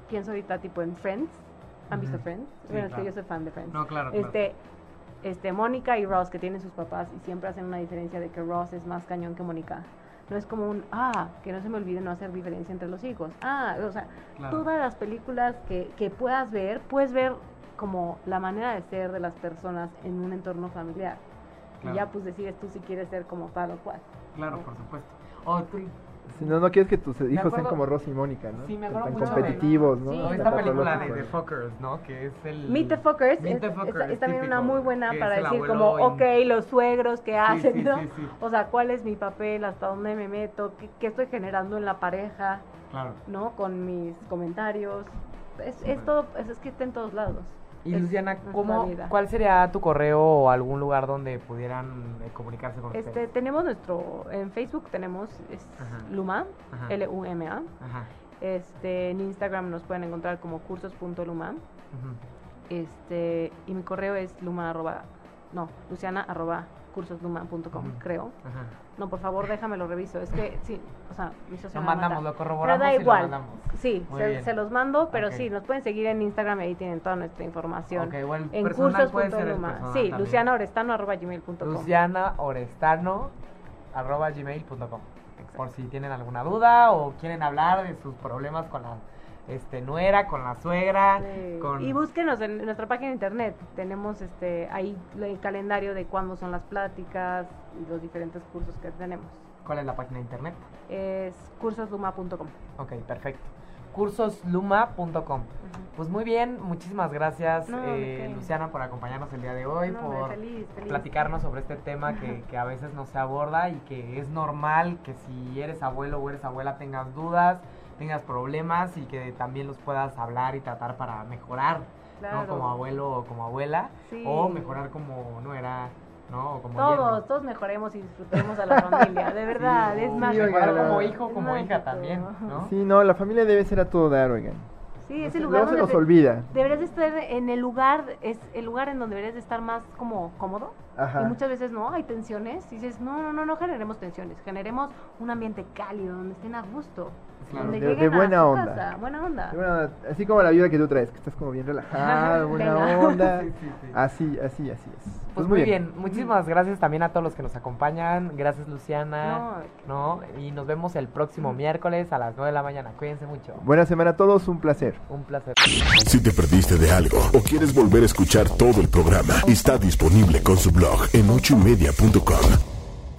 pienso ahorita tipo en Friends, ¿han visto Ujú. Friends? Sí, bueno, es que yo soy fan de Friends. No, claro, claro. Este, este, Mónica y Ross que tienen sus papás y siempre hacen una diferencia de que Ross es más cañón que Mónica. No es como un, ah, que no se me olvide no hacer diferencia entre los hijos. Ah, o sea, Claro. todas las películas que, que puedas ver, puedes ver como la manera de ser de las personas en un entorno familiar. Claro. Y ya pues decides tú si quieres ser como tal o cual. Claro, por supuesto. Oh, tú- Si no, no quieres que tus hijos sean como Ross y Mónica, ¿no? Sí, me Tan acuerdo de- competitivos, ¿no? Sí, Tan esta película de. The Fuckers, ¿no? Que es el... Meet the Fuckers, Meet es, the es- Fuckers, es también una muy buena para decir como, in- ok, los suegros, ¿qué hacen? sí, no? sí, sí. O sea, ¿cuál es mi papel? ¿Hasta dónde me meto? ¿Qué, qué estoy generando en la pareja? Claro. ¿No? Con mis comentarios. Es, es todo, es, es que está en todos lados. Y Es Luciana, ¿cómo. ¿cuál sería tu correo o algún lugar donde pudieran eh, comunicarse con Este, ustedes? tenemos nuestro, en Facebook tenemos es Ajá. Luma. L-U-M-A. Ajá. Este, en Instagram nos pueden encontrar como cursos.luma. Este, y mi correo es luma arroba, no, luciana arroba cursosluma.com, Ujú. creo. Ajá. No, por favor, déjame lo reviso. Es que, sí, o sea, mi socio Lo mandamos, lo corroboramos Pero da y lo igual. mandamos. Sí, se, los mando, pero sí, nos pueden seguir en Instagram y ahí tienen toda nuestra información. Ok, bueno, en personal Sí, también. lucianaorestano arroba gmail.com. Luciana Orestano arroba gmail.com por si tienen alguna duda o quieren hablar de sus problemas con la este nuera, con la suegra, Sí. con Y búsquenos en nuestra página de internet. Tenemos este ahí el calendario de cuándo son las pláticas y los diferentes cursos que tenemos. ¿Cuál es la página de internet? Es cursosluma.com. Ok, perfecto. cursosluma.com. Pues muy bien, muchísimas gracias No, ¿de eh? Luciana por acompañarnos el día de hoy, No, por feliz, feliz. platicarnos sobre este tema que, que a veces no se aborda y que es normal que si eres abuelo o eres abuela tengas dudas, tengas problemas y que también los puedas hablar y tratar para mejorar, ¿no? Como abuelo o como abuela, Sí. o mejorar como nuera, ¿no? O como Todos, todos mejoremos y disfrutemos a la familia, de verdad, Sí, es mejorar como Es hijo, como mágico. hija también, ¿no? Sí, no, la familia debe ser a todo dar, oigan. Sí, es No el se- lugar luego se donde nos de- olvida. deberías de estar en el lugar, es el lugar en donde deberías de estar más como cómodo. Ajá. Y muchas veces no, hay tensiones. Y dices, no, no, no, no generemos tensiones, generemos un ambiente cálido, donde estén a gusto. Claro. De- buena onda. casa, buena onda. De buena onda, así como la vida que tú traes, que estás como bien relajada, buena onda. Sí, sí, sí. Así, así, así es. Pues muy bien. muchísimas gracias también a todos los que nos acompañan. Gracias Luciana. No, y nos vemos el próximo miércoles a las 9 de la mañana. Cuídense mucho. Buena semana a todos, un placer. Un placer. Si te perdiste de algo o quieres volver a escuchar todo el programa, está disponible con su blog en ochoymedia.com.